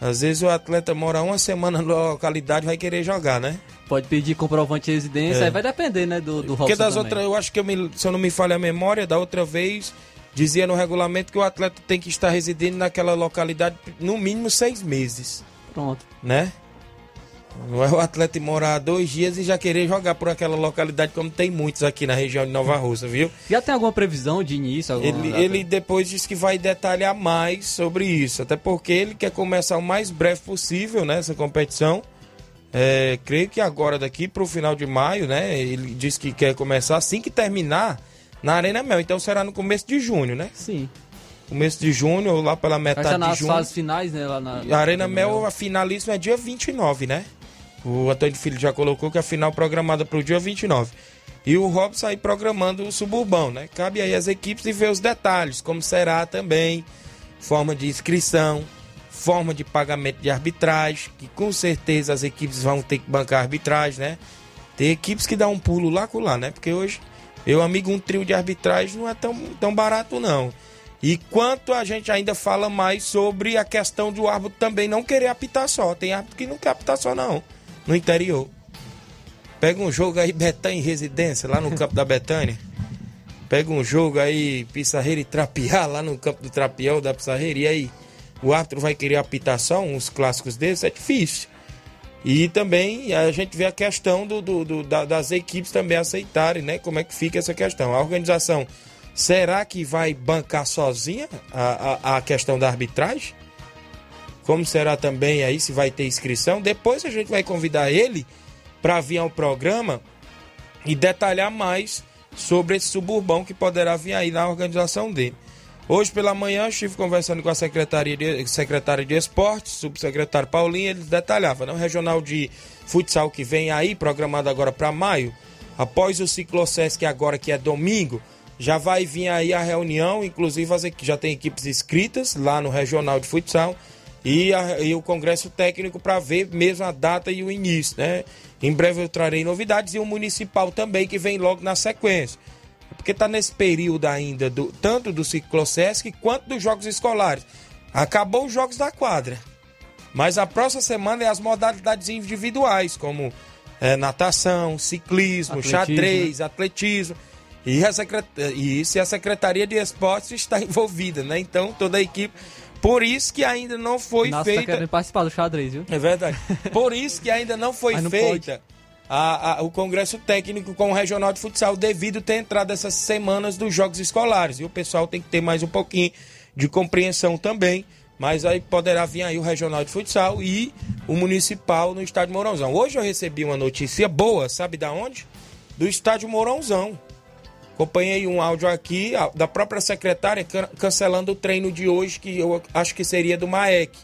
às vezes o atleta mora uma semana na localidade e vai querer jogar, né? Pode pedir comprovante de residência, É. aí vai depender, né, do, do Porque das também. outras, eu acho que eu me- se eu não me falha a memória, da outra vez dizia no regulamento que o atleta tem que estar residindo naquela localidade no mínimo seis meses, Pronto. né? Não é o atleta morar dois dias e já querer jogar por aquela localidade, como tem muitos aqui na região de Nova Russa, viu? Já tem alguma previsão de início? Ele, ele depois disse que vai detalhar mais sobre isso, até porque ele quer começar o mais breve possível nessa competição. É, creio que agora, daqui para o final de maio, né? Ele disse que quer começar assim que terminar na Arena Mel. Então será no começo de junho, né? Sim. Começo de junho ou lá pela metade de nas junho. fases finais, né, lá na... Arena Mel, a finalíssima é dia 29, né? O Antônio Filho já colocou que a final programada para o dia 29. E o Robson aí programando o suburbão, né? Cabe aí às equipes e ver os detalhes, como será também, forma de inscrição, forma de pagamento de arbitragem, que com certeza as equipes vão ter que bancar arbitragem, né? Tem equipes que dão um pulo lá com lá, né? Porque hoje, meu amigo, um trio de arbitragem não é tão, tão barato, não. E quanto a gente ainda fala mais sobre a questão do árbitro também não querer apitar só. Tem árbitro que não quer apitar só, não. No interior. Pega um jogo aí, Betânia em residência, lá no campo da Betânia. Pega um jogo aí, Pissarreira e Trapiá, lá no campo do Trapião da Pissarreira. E aí, o árbitro vai querer apitar só uns clássicos desses? É difícil. E também a gente vê a questão do, do- do- da- das equipes também aceitarem, né? Como é que fica essa questão. A organização, será que vai bancar sozinha a, a, a questão da arbitragem? Como será também aí, se vai ter inscrição? Depois a gente vai convidar ele para vir ao programa e detalhar mais sobre esse suburbão que poderá vir aí na organização dele. Hoje pela manhã estive conversando com a secretaria de, secretária de esportes, subsecretário Paulinho, ele detalhava, né? O regional de futsal que vem aí, programado agora para maio, após o Ciclocesc agora que é domingo, já vai vir aí a reunião, inclusive as, já tem equipes inscritas lá no regional de futsal e, a- e o congresso técnico para ver mesmo a data e o início, né? Em breve eu trarei novidades e o municipal também que vem logo na sequência. Porque está nesse período ainda, do, tanto do Ciclosesc quanto dos jogos escolares. Acabou os jogos da quadra. Mas a próxima semana é as modalidades individuais, como eh, natação, ciclismo, Atletismo, xadrez, atletismo. E a, secret... e isso, e a Secretaria de Esportes está [laughs] envolvida, né? Então, toda a equipe. Por isso que ainda não foi Nossa, tá feita. querendo participar do xadrez, viu? É verdade. Por isso que ainda não foi não feita a- a- o Congresso Técnico com o Regional de Futsal, devido ter entrado essas semanas dos Jogos Escolares. E o pessoal tem que ter mais um pouquinho de compreensão também. Mas aí poderá vir aí o Regional de Futsal e o Municipal no Estádio Mourãozão. Hoje eu recebi uma notícia boa, sabe da onde? Do Estádio Mourãozão. Acompanhei um áudio aqui da própria secretária can- cancelando o treino de hoje, que eu acho que seria do MAEC.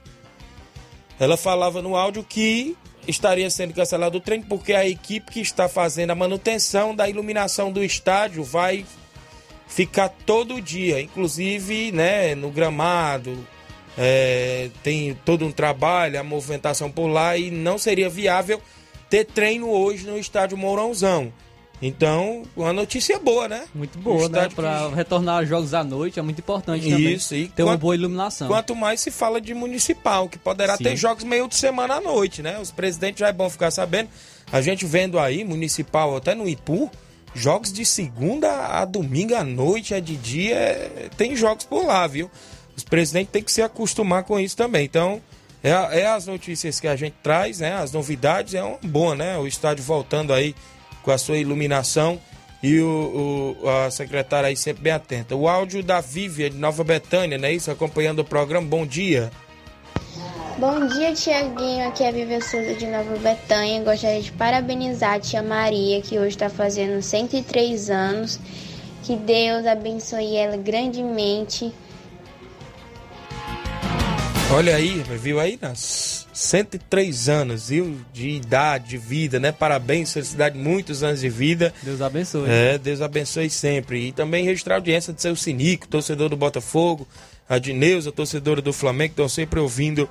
Ela falava no áudio que estaria sendo cancelado o treino porque a equipe que está fazendo a manutenção da iluminação do estádio vai ficar todo dia, inclusive né, no gramado. é, tem todo um trabalho, a movimentação por lá e não seria viável ter treino hoje no estádio Mourãozão. Então, uma notícia boa, né? Muito boa, né? Pra que- retornar aos jogos à noite é muito importante também. Isso, e ter uma quanto- boa iluminação. Quanto mais se fala de municipal, que poderá Sim. ter jogos meio de semana à noite, né? Os presidentes já é bom ficar sabendo. A gente vendo aí, municipal, até no Ipu, jogos de segunda a domingo à noite, é de dia, é, tem jogos por lá, viu? Os presidentes têm que se acostumar com isso também. Então, é, é, as notícias que a gente traz, né? As novidades, é uma boa, né? O estádio voltando aí com a sua iluminação e o, o, a secretária aí sempre bem atenta. O áudio da Vívia de Nova Betânia, né? Isso, acompanhando o programa. Bom dia. Bom dia, Tiaguinho. Aqui é a Vivian Souza de Nova Betânia. Gostaria de parabenizar a tia Maria, que hoje está fazendo 103 anos. Que Deus abençoe ela grandemente. Olha aí, viu aí? Nas 103 anos, viu? De idade, de vida, né? Parabéns, felicidade, muitos anos de vida. Deus abençoe. É, Deus abençoe sempre. E também registrar a audiência de seu Sinico, torcedor do Botafogo, a Dineuza, torcedora do Flamengo, estão sempre ouvindo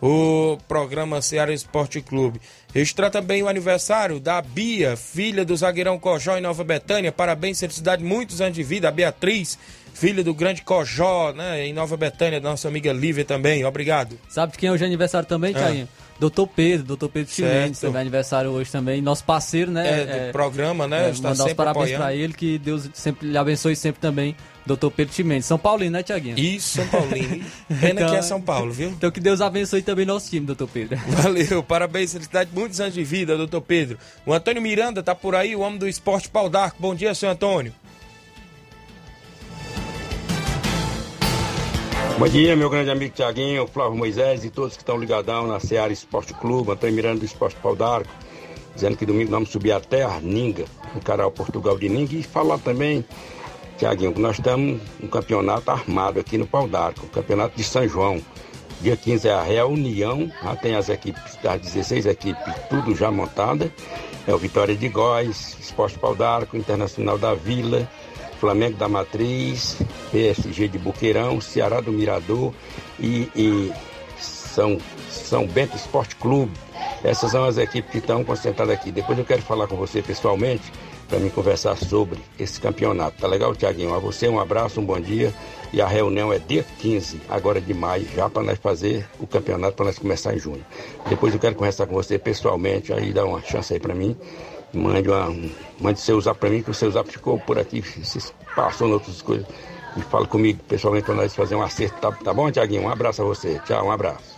o programa Ceará Esporte Clube. Registrar também o aniversário da Bia, filha do zagueirão Cojó em Nova Betânia. Parabéns, felicidade, muitos anos de vida. A Beatriz, filha do grande Cojó, né, em Nova Betânia, nossa amiga Lívia também. Obrigado. Sabe de quem é hoje é aniversário também, Ah. Thiaguinho? Doutor Pedro, doutor Pedro Chimenez, Certo. também é aniversário hoje também. Nosso parceiro, né? É, do programa, né? é, Está mandar os sempre parabéns apoiando. pra ele, que Deus sempre lhe abençoe sempre também, doutor Pedro Chimenez. São Paulino, né, Tiaguinho? Isso, São Paulino. Pena que é São Paulo, viu? Então que Deus abençoe também nosso time, doutor Pedro. [laughs] Valeu, parabéns, felicidade, muitos anos de vida, doutor Pedro. O Antônio Miranda tá por aí, o homem do esporte pau d'arco. Bom dia, seu Antônio. Bom dia, meu grande amigo Tiaguinho, Flávio Moisés e todos que estão ligadão na Seara Esporte Clube, Antônio Miranda do Esporte Pau d'Arco, dizendo que domingo vamos subir até Arninga, encarar o Portugal de Ninga e falar também, Tiaguinho, que nós estamos um campeonato armado aqui no Pau d'Arco, o campeonato de São João. Dia 15 é a Real União, já tem as equipes, das 16 equipes, tudo já montada. É o Vitória de Góis, Esporte Pau d'Arco, Internacional da Vila, Flamengo da Matriz, PSG de Buqueirão, Ceará do Mirador e, e São, São Bento Esporte Clube. Essas são as equipes que estão concentradas aqui. Depois eu quero falar com você pessoalmente para me conversar sobre esse campeonato. Tá legal, Tiaguinho? A você um abraço, um bom dia. E a reunião é dia 15, agora de maio, já para nós fazer o campeonato, para nós começar em junho. Depois eu quero conversar com você pessoalmente, aí dá uma chance aí para mim. Mande, uma, mande seu zap para mim, que o seu zap ficou por aqui, se passou em outras coisas. E fala comigo pessoalmente para nós fazer um acerto, tá, tá bom, Tiaguinho? Um abraço a você. Tchau, um abraço.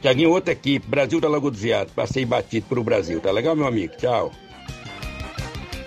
Tiaguinho, outra equipe, Brasil da Lagoa do Viado. Passei batido pro Brasil, tá legal, meu amigo? Tchau.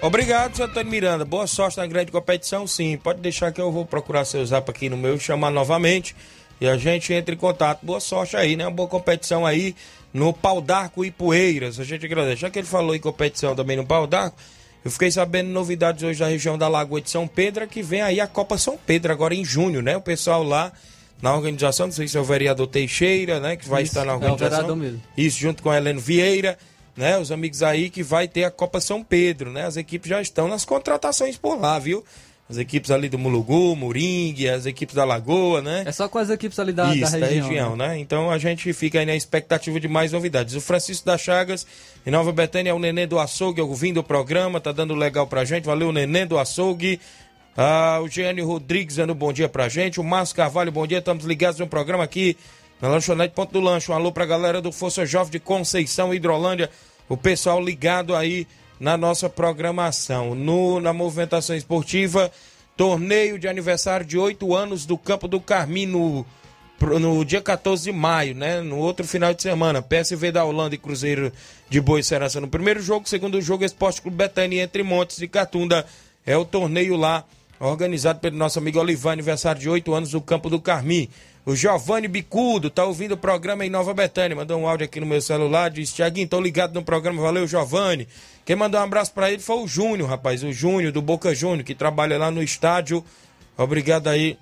Obrigado, seu Antônio Miranda. Boa sorte na grande competição, sim. Pode deixar que eu vou procurar seu zap aqui no meu, chamar novamente e a gente entra em contato. Boa sorte aí, né? Uma boa competição aí no Pau d'Arco e Poeiras. A gente agradece. Já que ele falou em competição também no Pau d'Arco, eu fiquei sabendo novidades hoje da região da Lagoa de São Pedro, que vem aí a Copa São Pedro, agora em junho, né? O pessoal lá na organização, não sei se é o vereador Teixeira, né? Que vai Isso, estar na é o organização. mesmo. Isso, junto com a Heleno Vieira, né? Os amigos aí que vai ter a Copa São Pedro, né? As equipes já estão nas contratações por lá, viu? As equipes ali do Mulugu, Moringue, as equipes da Lagoa, né? É só com as equipes ali da, Isso, da região. né? Então a gente fica aí na expectativa de mais novidades. O Francisco das Chagas, em Nova Betânia, é o Nenê do Açougue, ouvindo o programa, tá dando legal pra gente. Valeu, Nenê do Açougue. Ah, o Gianni Rodrigues dando bom dia pra gente. O Márcio Carvalho, bom dia. Estamos ligados no programa aqui na Lanchonete Ponto do Lanche. Um alô pra galera do Força Jovem de Conceição, Hidrolândia. O pessoal ligado aí na nossa programação. No, na movimentação esportiva, torneio de aniversário de oito anos do Campo do Carmim no, dia 14 de maio, né? No outro final de semana. PSV da Holanda e Cruzeiro de Boa Serança no primeiro jogo. Segundo jogo, Esporte Clube Betânia entre Montes e Catunda. É o torneio lá, organizado pelo nosso amigo Olivan, aniversário de oito anos do Campo do Carmim. O Giovanni Bicudo tá ouvindo o programa em Nova Betânia. Mandou um áudio aqui no meu celular. Disse: Tiaguinho, tô ligado no programa. Valeu, Giovanni. Quem mandou um abraço pra ele foi o Júnior, rapaz. O Júnior, do Boca Júnior, que trabalha lá no estádio. Obrigado aí,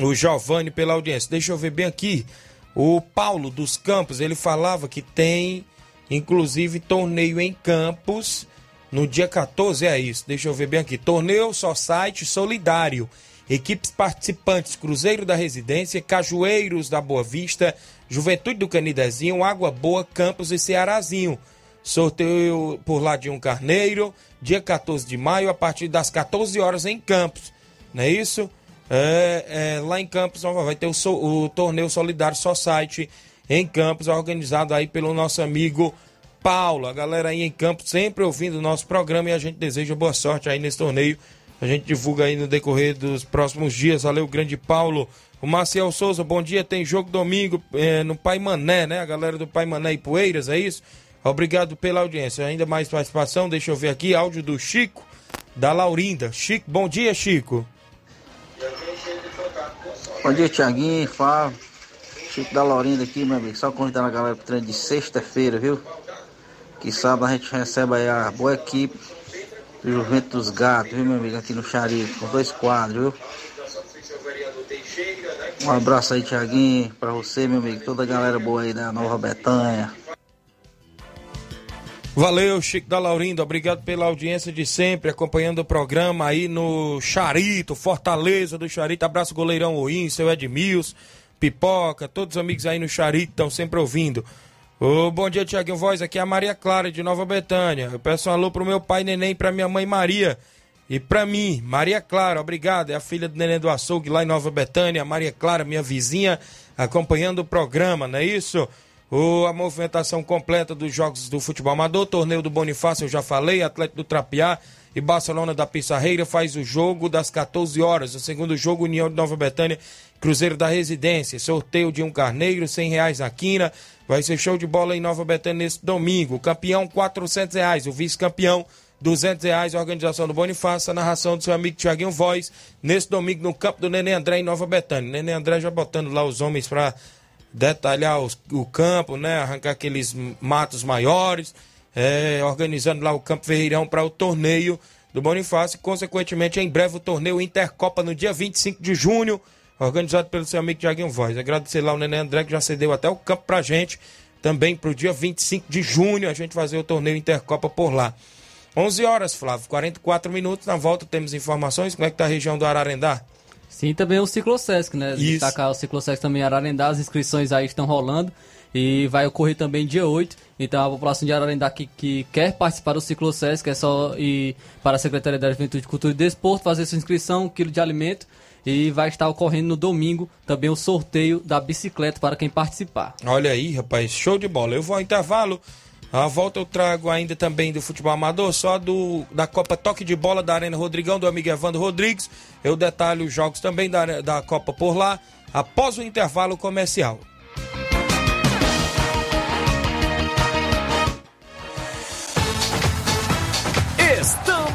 o Giovanni, pela audiência. Deixa eu ver bem aqui. O Paulo dos Campos, ele falava que tem, inclusive, torneio em Campos no dia 14. É isso. Deixa eu ver bem aqui. Torneio só site solidário. Equipes participantes: Cruzeiro da Residência, Cajueiros da Boa Vista, Juventude do Canidezinho, Água Boa, Campos e Cearazinho. Sorteio por lá de um carneiro, dia 14 de maio, a partir das 14 horas em Campos. Não é isso? É, é, lá em Campos vai ter o, so- o torneio solidário Society em Campos, organizado aí pelo nosso amigo Paulo. A galera aí em campo sempre ouvindo o nosso programa e a gente deseja boa sorte aí nesse torneio. A gente divulga aí no decorrer dos próximos dias. Valeu, grande Paulo. O Marcel Souza, bom dia. Tem jogo domingo é, no Pai Mané, né? A galera do Pai Mané e Poeiras, é isso? Obrigado pela audiência. Ainda mais participação, deixa eu ver aqui, áudio do Chico, da Laurinda. Chico, bom dia, Chico. Bom dia, Tiaguinho, Fábio. Chico da Laurinda aqui, meu amigo. Só convidando a galera pro treino de sexta-feira, viu? Que sábado a gente recebe aí a boa equipe Juventus dos Gatos, viu, meu amigo? Aqui no Charito, com dois quadros, viu? Um abraço aí, Tiaguinho, pra você, meu amigo. Toda a galera boa aí da Nova Betânia. Valeu, Chico da Laurinda. Obrigado pela audiência de sempre, acompanhando o programa aí no Charito, Fortaleza do Charito. Abraço, goleirão Oim, seu Edmilson, Pipoca, todos os amigos aí no Charito estão sempre ouvindo. Ô, bom dia, Tiaguinho Voz. Aqui é a Maria Clara de Nova Betânia. Eu peço um alô pro meu pai Neném pra minha mãe Maria. E pra mim, Maria Clara, obrigado. É a filha do Neném do Açougue lá em Nova Betânia. Maria Clara, minha vizinha, acompanhando o programa, não é isso? O, a movimentação completa dos jogos do futebol amador, torneio do Bonifácio, eu já falei, Atlético do Trapiá e Barcelona da Pissarreira faz o jogo das 14 horas. O segundo jogo, União de Nova Betânia, Cruzeiro da Residência. Sorteio de um carneiro, 100 reais na quina. Vai ser show de bola em Nova Betânia nesse domingo. Campeão, 400 reais. O vice-campeão, 200 reais. A organização do Bonifácio, a narração do seu amigo Tiaguinho Voz. Nesse domingo, no campo do Nenê André, em Nova Betânia. Nenê André já botando lá os homens para detalhar os, o campo, né? Arrancar aqueles matos maiores, é, organizando lá o Campo Ferreirão para o torneio do Bonifácio e, consequentemente, em breve o torneio Intercopa no dia 25 de junho, organizado pelo seu amigo Tiaguinho Voz. Agradecer lá o Nenê André que já cedeu até o campo pra gente, também pro dia 25 de junho a gente fazer o torneio Intercopa por lá. 11 horas, Flávio, 44 minutos. Na volta temos informações. Como é que tá a região do Ararendá? Sim, também o Ciclosesc, né? Isso. Destacar o Ciclosesc também Ararendá, as inscrições aí estão rolando e vai ocorrer também dia 8. Então a população de Ararendá que, que quer participar do Ciclosesc é só ir para a Secretaria da Juventude, Cultura e Desporto, fazer sua inscrição, um quilo de alimento e vai estar ocorrendo no domingo também o sorteio da bicicleta para quem participar. Olha aí, rapaz, show de bola. Eu vou ao intervalo. A volta eu trago ainda também do futebol amador, só do da Copa Toque de Bola da Arena Rodrigão, do amigo Evandro Rodrigues. Eu detalho os jogos também da, da Copa por lá, após o intervalo comercial.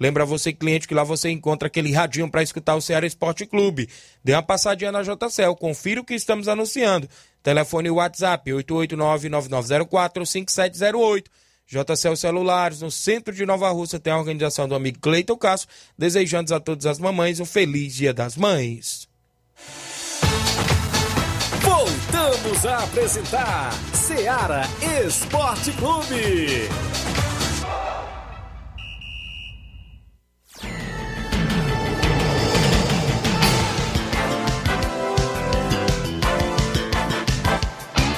Lembra você, cliente, que lá você encontra aquele radinho para escutar o Ceará Esporte Clube. Dê uma passadinha na JCL, confira o que estamos anunciando. Telefone WhatsApp 889-9904-5708. JCL Celulares, no centro de Nova Rússia, tem a organização do amigo Cleiton Castro, desejando a todas as mamães um feliz Dia das Mães. Voltamos a apresentar Seara Esporte Clube.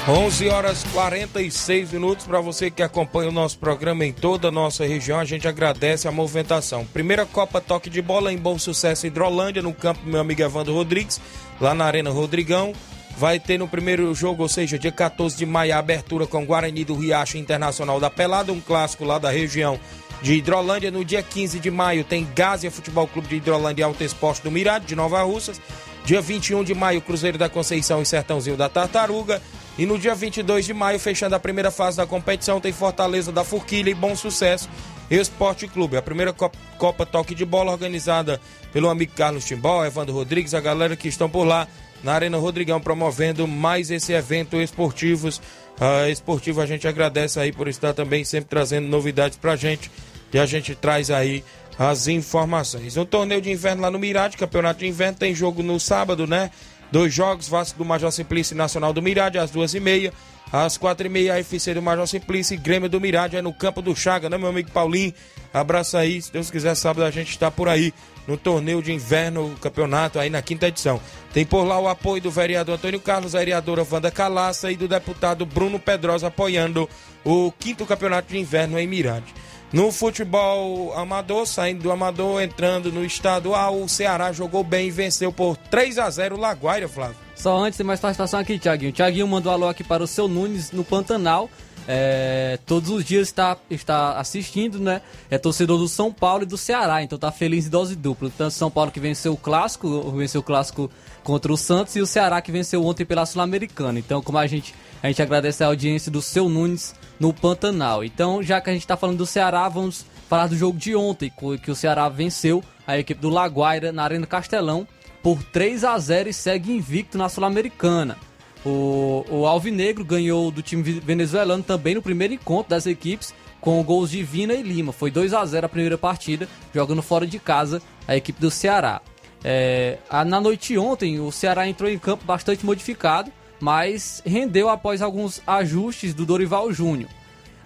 Onze horas 46 minutos para você que acompanha o nosso programa em toda a nossa região. A gente agradece a movimentação. Primeira Copa Toque de Bola em Bom Sucesso Hidrolândia, no campo meu amigo Evandro Rodrigues, lá na Arena Rodrigão. Vai ter no primeiro jogo, ou seja, dia 14 de maio, a abertura com Guarani do Riacho Internacional da Pelada, um clássico lá da região de Hidrolândia. No dia 15 de maio tem Gásia Futebol Clube de Hidrolândia e Alto Esporte do Mirade, de Nova Russas. Dia 21 de maio, Cruzeiro da Conceição e Sertãozinho da Tartaruga. E no dia 22 de maio, fechando a primeira fase da competição, tem Fortaleza da Forquilha e Bom Sucesso Esporte Clube. A primeira Copa Toque de Bola organizada pelo amigo Carlos Timbó, Evandro Rodrigues, a galera que estão por lá na Arena Rodrigão promovendo mais esse evento esportivos. Uh, esportivo a gente agradece aí por estar também sempre trazendo novidades pra gente e a gente traz aí as informações. No torneio de inverno lá no Mirade, campeonato de inverno, tem jogo no sábado, né? Dois jogos, Vasco do Major Simplício Nacional do Mirade, às duas e meia. Às quatro e meia, FC do Major Simplício e Grêmio do Mirade, é no campo do Chaga, né, meu amigo Paulinho? Abraço aí, se Deus quiser, sábado a gente está por aí no torneio de inverno, campeonato aí na quinta edição. Tem por lá o apoio do vereador Antônio Carlos, vereadora Wanda Calaça e do deputado Bruno Pedrosa apoiando o quinto campeonato de inverno em Mirade. No futebol amador, saindo do amador, entrando no estadual, o Ceará jogou bem e venceu por 3 a 0 o Laguaira, Flávio. Só antes tem mais participação aqui, Tiaguinho. Tiaguinho mandou alô aqui para o seu Nunes no Pantanal. É, todos os dias está, está assistindo, né? É torcedor do São Paulo e do Ceará, então tá feliz em dose dupla. Tanto São Paulo que venceu o clássico, venceu o clássico contra o Santos e o Ceará que venceu ontem pela Sul-Americana. Então, como a gente a gente agradece a audiência do seu Nunes no Pantanal. Então, já que a gente está falando do Ceará, vamos falar do jogo de ontem, que o Ceará venceu a equipe do Laguaira na Arena Castelão por 3 a 0 e segue invicto na Sul-Americana. O, o Alvinegro ganhou do time venezuelano também no primeiro encontro das equipes com gols de Vina e Lima. Foi 2 a 0 a primeira partida, jogando fora de casa a equipe do Ceará. É, na noite ontem, o Ceará entrou em campo bastante modificado mas rendeu após alguns ajustes do Dorival Júnior.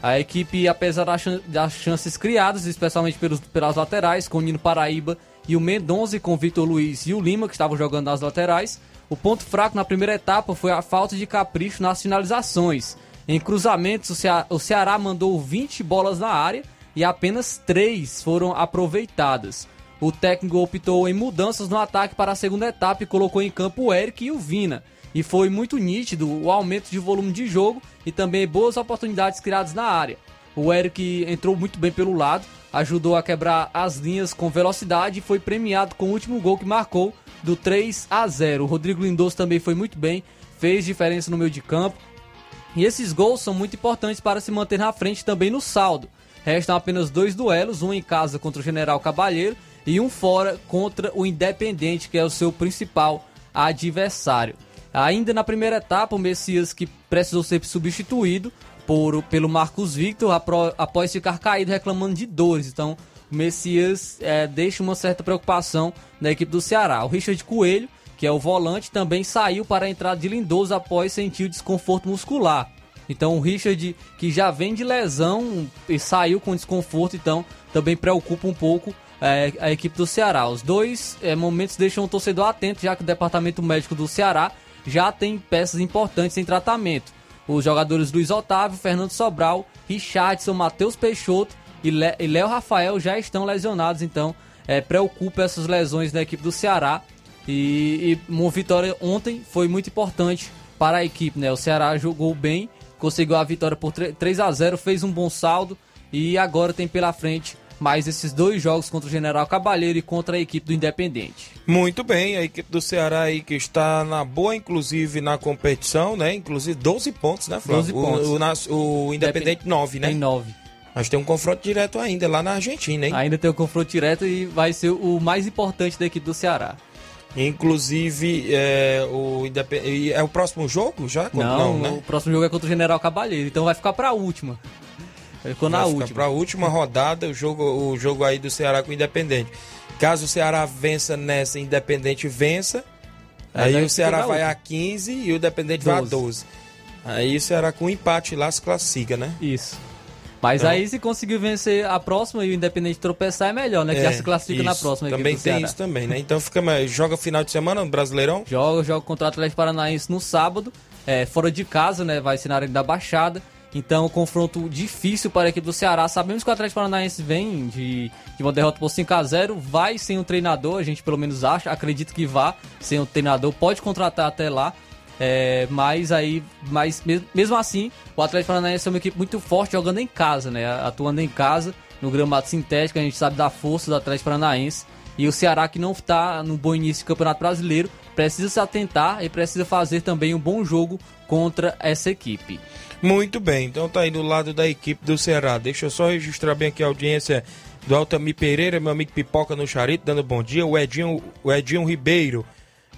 A equipe, apesar das chances criadas, especialmente pelos, pelas laterais, com o Nino Paraíba e o Mendonça com o Vitor Luiz e o Lima, que estavam jogando nas laterais, o ponto fraco na primeira etapa foi a falta de capricho nas finalizações. Em cruzamentos, o, Ceará, o Ceará mandou 20 bolas na área e apenas 3 foram aproveitadas. O técnico optou em mudanças no ataque para a segunda etapa e colocou em campo o Eric e o Vina, e foi muito nítido o aumento de volume de jogo e também boas oportunidades criadas na área. O Eric entrou muito bem pelo lado, ajudou a quebrar as linhas com velocidade e foi premiado com o último gol que marcou do 3 a 0. O Rodrigo Lindoso também foi muito bem, fez diferença no meio de campo. E esses gols são muito importantes para se manter na frente também no saldo. Restam apenas dois duelos, um em casa contra o General Cabalheiro e um fora contra o Independente, que é o seu principal adversário. Ainda na primeira etapa, o Messias que precisou ser substituído por, pelo Marcos Victor após ficar caído reclamando de dores. Então, o Messias é, deixa uma certa preocupação na equipe do Ceará. O Richard Coelho, que é o volante, também saiu para a entrada de Lindoso após sentir desconforto muscular. Então o Richard, que já vem de lesão e saiu com desconforto, então também preocupa um pouco é, a equipe do Ceará. Os dois é, momentos deixam o torcedor atento, já que o departamento médico do Ceará já tem peças importantes em tratamento. Os jogadores Luiz Otávio, Fernando Sobral, Richardson, Matheus Peixoto e Léo Rafael já estão lesionados, então é, preocupa essas lesões da equipe do Ceará. E, e uma vitória ontem foi muito importante para a equipe, né? O Ceará jogou bem, conseguiu a vitória por 3 a 0 fez um bom saldo e agora tem pela frente mais esses dois jogos contra o General Cabalheiro e contra a equipe do Independente. Muito bem, a equipe do Ceará aí que está na boa, inclusive na competição, né? Inclusive 12 pontos, né, Flávio? 12 pontos. O, o, o Independente 9, né? Tem 9. Mas tem um confronto direto ainda lá na Argentina, hein? Ainda tem um confronto direto e vai ser o mais importante da equipe do Ceará. Inclusive, é o, é o próximo jogo já? Não, Não né? o próximo jogo é contra o General Cabalheiro, então vai ficar para a última. Ficou na última. Para a última rodada, o jogo, o jogo aí do Ceará com o Independente. Caso o Ceará vença nessa, Independente vença, aí, aí o Ceará vai a 15 e o Independente 12. vai a 12. Aí o Ceará com empate lá se classifica, né? Isso. Mas então, aí se conseguir vencer a próxima e o Independente tropeçar é melhor, né? Que é, já se classifica isso. na próxima. Também tem isso também, né? Então fica joga final de semana no Brasileirão? Joga, joga contra o Atlético Paranaense no sábado, é, fora de casa, né? Vai ser na Arena da Baixada. Então, confronto difícil para a equipe do Ceará. Sabemos que o Atlético Paranaense vem de, de uma derrota por 5 a 0 vai sem um treinador, a gente pelo menos acha, acredito que vá sem um treinador, pode contratar até lá. É, mas aí, mas mesmo assim, o Atlético Paranaense é uma equipe muito forte jogando em casa, né? Atuando em casa, no gramado sintético, a gente sabe da força do Atlético Paranaense. E o Ceará, que não está no bom início do Campeonato Brasileiro, precisa se atentar e precisa fazer também um bom jogo contra essa equipe. Muito bem, então tá aí do lado da equipe do Ceará. Deixa eu só registrar bem aqui a audiência do Altamir Pereira, meu amigo Pipoca no Charito, dando bom dia. O Edinho, o Edinho Ribeiro.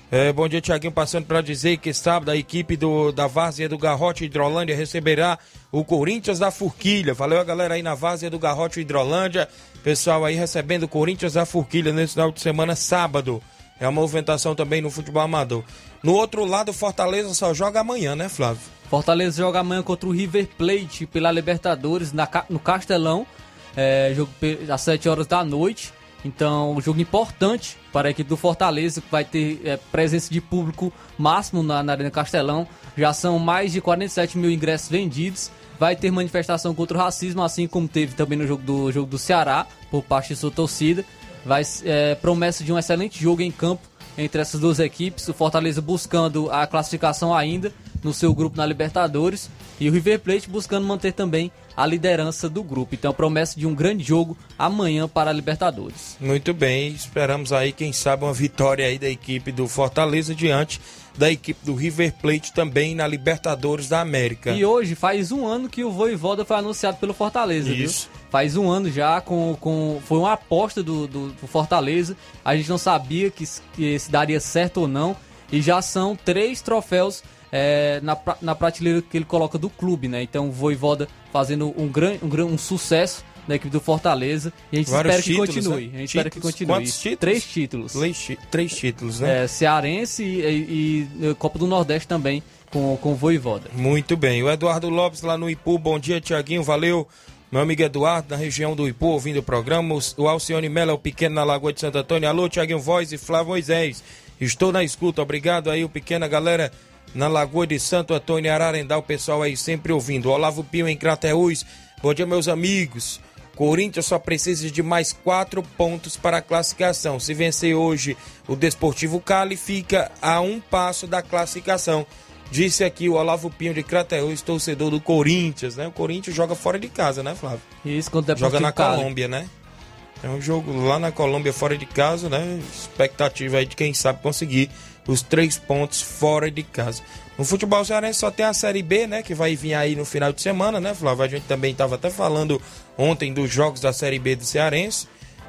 É, bom dia, Tiaguinho, passando para dizer que sábado a equipe do, da Várzea do Garrote Hidrolândia receberá o Corinthians da Forquilha. Valeu a galera aí na Várzea do Garrote Hidrolândia. Pessoal aí recebendo o Corinthians da Forquilha nesse final de semana, sábado. É uma movimentação também no futebol amador. No outro lado, Fortaleza só joga amanhã, né, Flávio? Fortaleza joga amanhã contra o River Plate pela Libertadores na, no Castelão, é, jogo às 7 horas da noite. Então, um jogo importante para a equipe do Fortaleza, que vai ter é, presença de público máximo na, na Arena Castelão. Já são mais de 47 mil ingressos vendidos. Vai ter manifestação contra o racismo, assim como teve também no jogo do, jogo do Ceará, por parte de sua torcida. Vai é, promessa de um excelente jogo em campo entre essas duas equipes. O Fortaleza buscando a classificação ainda no seu grupo na Libertadores e o River Plate buscando manter também a liderança do grupo. Então, promessa de um grande jogo amanhã para a Libertadores. Muito bem, esperamos aí, quem sabe, uma vitória aí da equipe do Fortaleza diante da equipe do River Plate também na Libertadores da América. E hoje faz um ano que o Voivoda foi anunciado pelo Fortaleza, Isso. Viu? Faz um ano já, com, com foi uma aposta do, do, do Fortaleza. A gente não sabia que, que se daria certo ou não. E já são três troféus é, na, na prateleira que ele coloca do clube, né? Então o Voivoda fazendo um, gran, um, gran, um sucesso na equipe do Fortaleza. E a gente Vários espera títulos, que continue. Né? A gente títulos. espera que continue. Quantos títulos? Três títulos. Três, três títulos, né? É, Cearense e, e, e, Copa do Nordeste também com, com o Voivoda. Muito bem. O Eduardo Lopes lá no Ipu. Bom dia, Tiaguinho. Valeu. Meu amigo Eduardo, na região do Ipu, ouvindo o programa. O Alcione Mello, o pequeno na Lagoa de Santo Antônio. Alô, Tiaguinho Voz e Flávio Moisés. Estou na escuta. Obrigado aí, o pequena galera na Lagoa de Santo Antônio Ararendá, o pessoal aí sempre ouvindo. Olavo Pio em Crateús. Bom dia, meus amigos. Corinthians só precisa de mais quatro pontos para a classificação. Se vencer hoje o Desportivo Cali, fica a um passo da classificação. Disse aqui o Olavo Pinho de Crateús, torcedor do Corinthians, né? O Corinthians joga fora de casa, né, Flávio? Isso, quando o Joga na Cali. Colômbia, né? É um jogo lá na Colômbia, fora de casa, né? Expectativa aí de quem sabe conseguir os três pontos fora de casa. No futebol cearense só tem a Série B, né? Que vai vir aí no final de semana, né, Flávio? A gente também estava até falando ontem dos jogos da Série B do Cearense,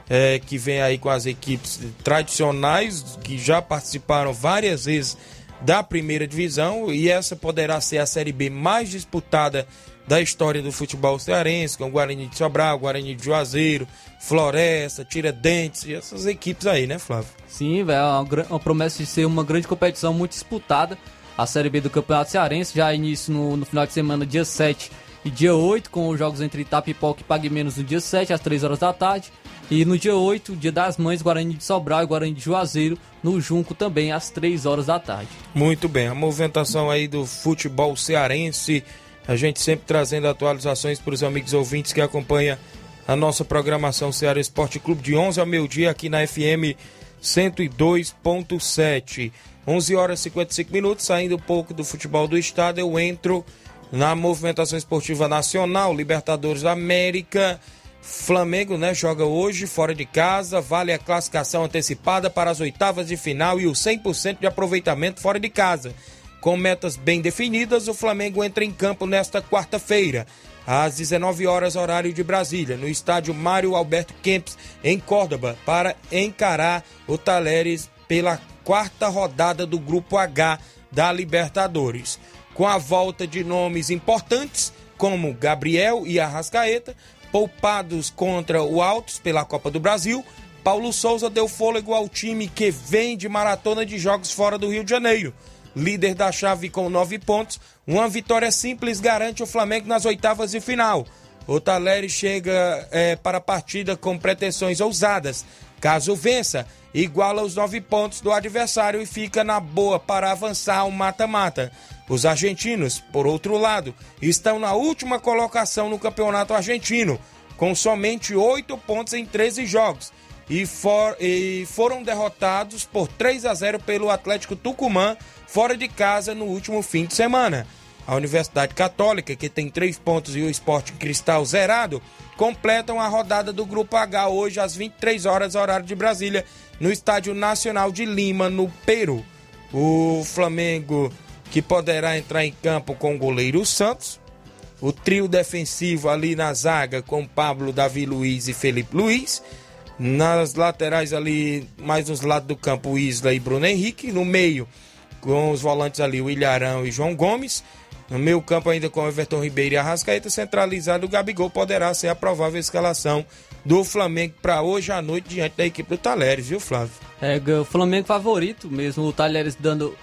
é, que vem aí com as equipes tradicionais, que já participaram várias vezes da primeira divisão, e essa poderá ser a Série B mais disputada da história do futebol cearense, com o Guarani de Sobral, Guarani de Juazeiro, Floresta, Tiradentes e essas equipes aí, né, Flávio? Sim, velho, é uma, uma, promessa de ser uma grande competição muito disputada. A Série B do Campeonato Cearense, já início no, no final de semana, dia 7 e dia 8, com os jogos entre Itapipoca e Pague Menos no dia 7, às 3 horas da tarde. E no dia 8, dia das mães, Guarani de Sobral e Guarani de Juazeiro, no Junco também, às 3 horas da tarde. Muito bem, a movimentação aí do futebol cearense a gente sempre trazendo atualizações para os amigos ouvintes que acompanham a nossa programação Ceará Esporte Clube de 11 ao meio-dia aqui na FM 102.7. 11 horas e 55 minutos, saindo um pouco do futebol do estado, eu entro na movimentação esportiva nacional, Libertadores da América. Flamengo, né, joga hoje fora de casa, vale a classificação antecipada para as oitavas de final e o 100% de aproveitamento fora de casa. Com metas bem definidas, o Flamengo entra em campo nesta quarta-feira, às 19 horas, horário de Brasília, no estádio Mário Alberto Kempes, em Córdoba, para encarar o Taleres pela quarta rodada do Grupo H da Libertadores. Com a volta de nomes importantes, como Gabriel e Arrascaeta, poupados contra o Altos pela Copa do Brasil, Paulo Souza deu fôlego ao time que vem de maratona de jogos fora do Rio de Janeiro líder da chave com nove pontos. Uma vitória simples garante o Flamengo nas oitavas de final. O Taleri chega é, para a partida com pretensões ousadas. Caso vença, iguala os nove pontos do adversário e fica na boa para avançar ao mata-mata. Os argentinos, por outro lado, estão na última colocação no campeonato argentino, com somente oito pontos em 13 jogos. E, for, e foram derrotados por 3 a 0 pelo Atlético Tucumã fora de casa no último fim de semana. a Universidade Católica, que tem três pontos, e o Esporte Cristal zerado, completam a rodada do Grupo H hoje às 23 horas, horário de Brasília, no Estádio Nacional de Lima, no Peru. O Flamengo que poderá entrar em campo com o goleiro Santos, o trio defensivo ali na zaga com Pablo, Davi Luiz e Felipe Luiz. Nas laterais ali, mais nos lados do campo, Isla e Bruno Henrique. No meio, com os volantes ali, o Ilharão e João Gomes. No meio campo ainda com Everton Ribeiro e Arrascaeta. Centralizado, o Gabigol poderá ser a provável escalação do Flamengo para hoje à noite diante da equipe do Talheres, viu, Flávio? É, o Flamengo favorito mesmo, o Talheres dando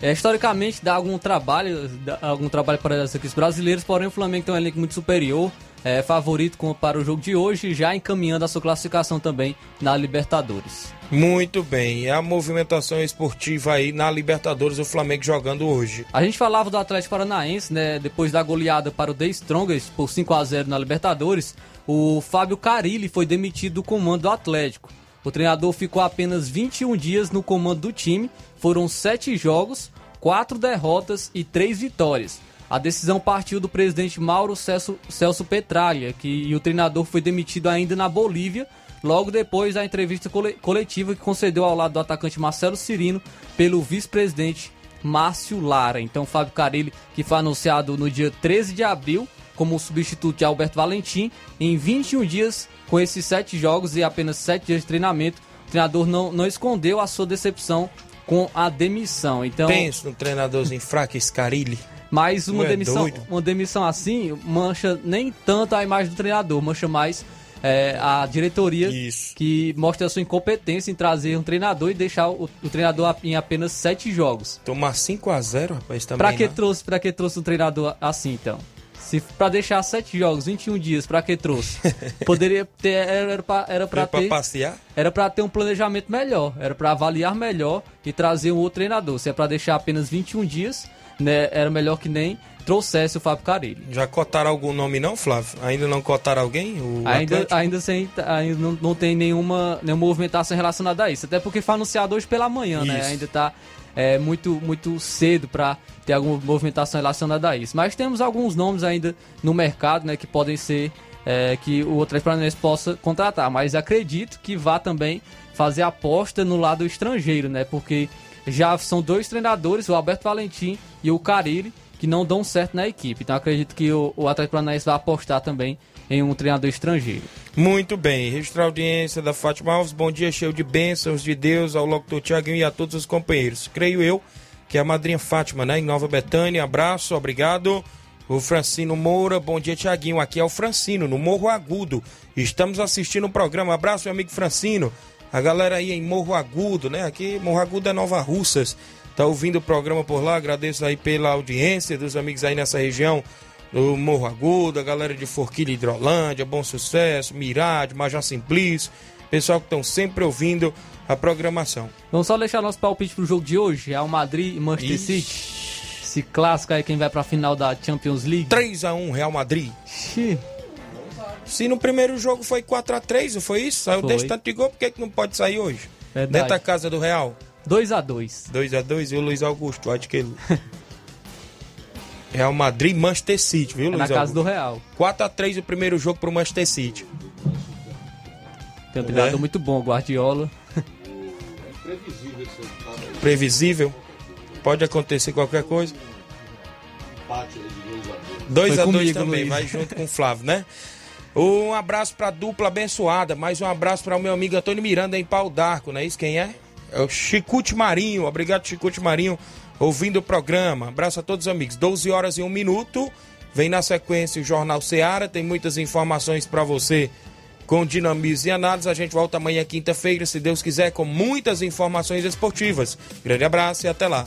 é, historicamente dá algum trabalho, dá algum trabalho para as equipes brasileiras, porém o Flamengo tem um elenco muito superior, é favorito para o jogo de hoje, já encaminhando a sua classificação também na Libertadores. Muito bem, a movimentação esportiva aí na Libertadores, o Flamengo jogando hoje. A gente falava do Atlético Paranaense, né? Depois da goleada para o The Strongest por 5 a 0 na Libertadores, o Fábio Carilli foi demitido do comando do Atlético. O treinador ficou apenas 21 dias no comando do time, foram 7 jogos, 4 derrotas e 3 vitórias. A decisão partiu do presidente Mauro Celso, Celso Petralha, que o treinador foi demitido ainda na Bolívia, logo depois da entrevista coletiva que concedeu ao lado do atacante Marcelo Cirino pelo vice-presidente Márcio Lara. Então, Fábio Carilli, que foi anunciado no dia 13 de abril como substituto de Alberto Valentim, em 21 dias, com esses 7 jogos e apenas 7 dias de treinamento, o treinador não, não escondeu a sua decepção com a demissão. Então, Penso no treinadorzinho fraco, esse Carilli. Mas uma é demissão, doido? uma demissão assim mancha nem tanto a imagem do treinador, mancha mais é, a diretoria que mostra a sua incompetência em trazer um treinador e deixar o, o treinador em apenas sete jogos. Tomar 5 a 0 rapaz, também. Pra que não. trouxe, para que trouxe um treinador assim então? Se para deixar sete jogos, 21 dias, pra que trouxe? [laughs] Poderia ter era era pra, era pra Era pra ter passear? era pra ter um planejamento melhor, era pra avaliar melhor e trazer um outro treinador. Se é pra deixar apenas 21 dias, né, era melhor que nem trouxesse o Fábio Carilli. Já cotaram algum nome não, Flávio? Ainda não cotaram alguém? Ainda, Atlético? ainda, sem, ainda não, não tem nenhuma, nenhuma movimentação relacionada a isso. Até porque foi anunciado hoje pela manhã, né? Isso. Ainda tá é, muito, muito cedo para ter alguma movimentação relacionada a isso. Mas temos alguns nomes ainda no mercado, né? Que podem ser é, que o Atlético Paranaense possa contratar. Mas acredito que vá também fazer aposta no lado estrangeiro, né? Porque já são dois treinadores, o Alberto Valentim e o Carilli, que não dão certo na equipe. Então acredito que o, o Atlético Paranaense vai apostar também em um treinador estrangeiro. Muito bem, registrar a audiência da Fátima Alves. Bom dia, cheio de bênçãos de Deus ao locutor Tiaguinho e a todos os companheiros. Creio eu que é a madrinha Fátima, né? Em Nova Betânia. Abraço, obrigado. O Francino Moura, bom dia, Tiaguinho. Aqui é o Francino, no Morro Agudo. Estamos assistindo o programa. Abraço, meu amigo Francino. A galera aí em Morro Agudo, né? Aqui, Morro Agudo é Nova Russas. Tá ouvindo o programa por lá. Agradeço aí pela audiência dos amigos aí nessa região do Morro Agudo, a galera de Forquilha, Hidrolândia, Bom Sucesso, Mirade, Major Simplício, pessoal que estão sempre ouvindo a programação. Vamos só deixar nosso palpite pro jogo de hoje. O Madrid e Manchester Ixi. City. Esse clássico aí, quem vai pra final da Champions League. 3x1 Real Madrid. Xiii. Se no primeiro jogo foi 4x3, não foi isso? Saiu Foi. desse tanto de gol, por que, que não pode sair hoje? Verdade. Dentro da casa do Real. 2x2. 2x2 e o Luiz Augusto, acho que ele. Real Madrid Manchester City, viu, É Luiz na casa Augusto? do Real. 4x3 o primeiro jogo pro Manchester City. Tem um treinador É. muito bom, Guardiola. Previsível. Pode acontecer qualquer coisa. 2 Foi a 2 comigo, também, Luiz. vai junto com o Flávio, né? [laughs] Um abraço pra dupla abençoada. Mais um abraço para o meu amigo Antônio Miranda em Pau d'Arco, não é isso? Quem é? É o Chicute Marinho. Obrigado, Chicute Marinho, ouvindo o programa. Abraço a todos os amigos. 12 horas e 1 minuto. Vem na sequência o Jornal Seara. Tem muitas informações para você com dinamismo e análise. A gente volta amanhã, quinta-feira, se Deus quiser, com muitas informações esportivas. Grande abraço e até lá.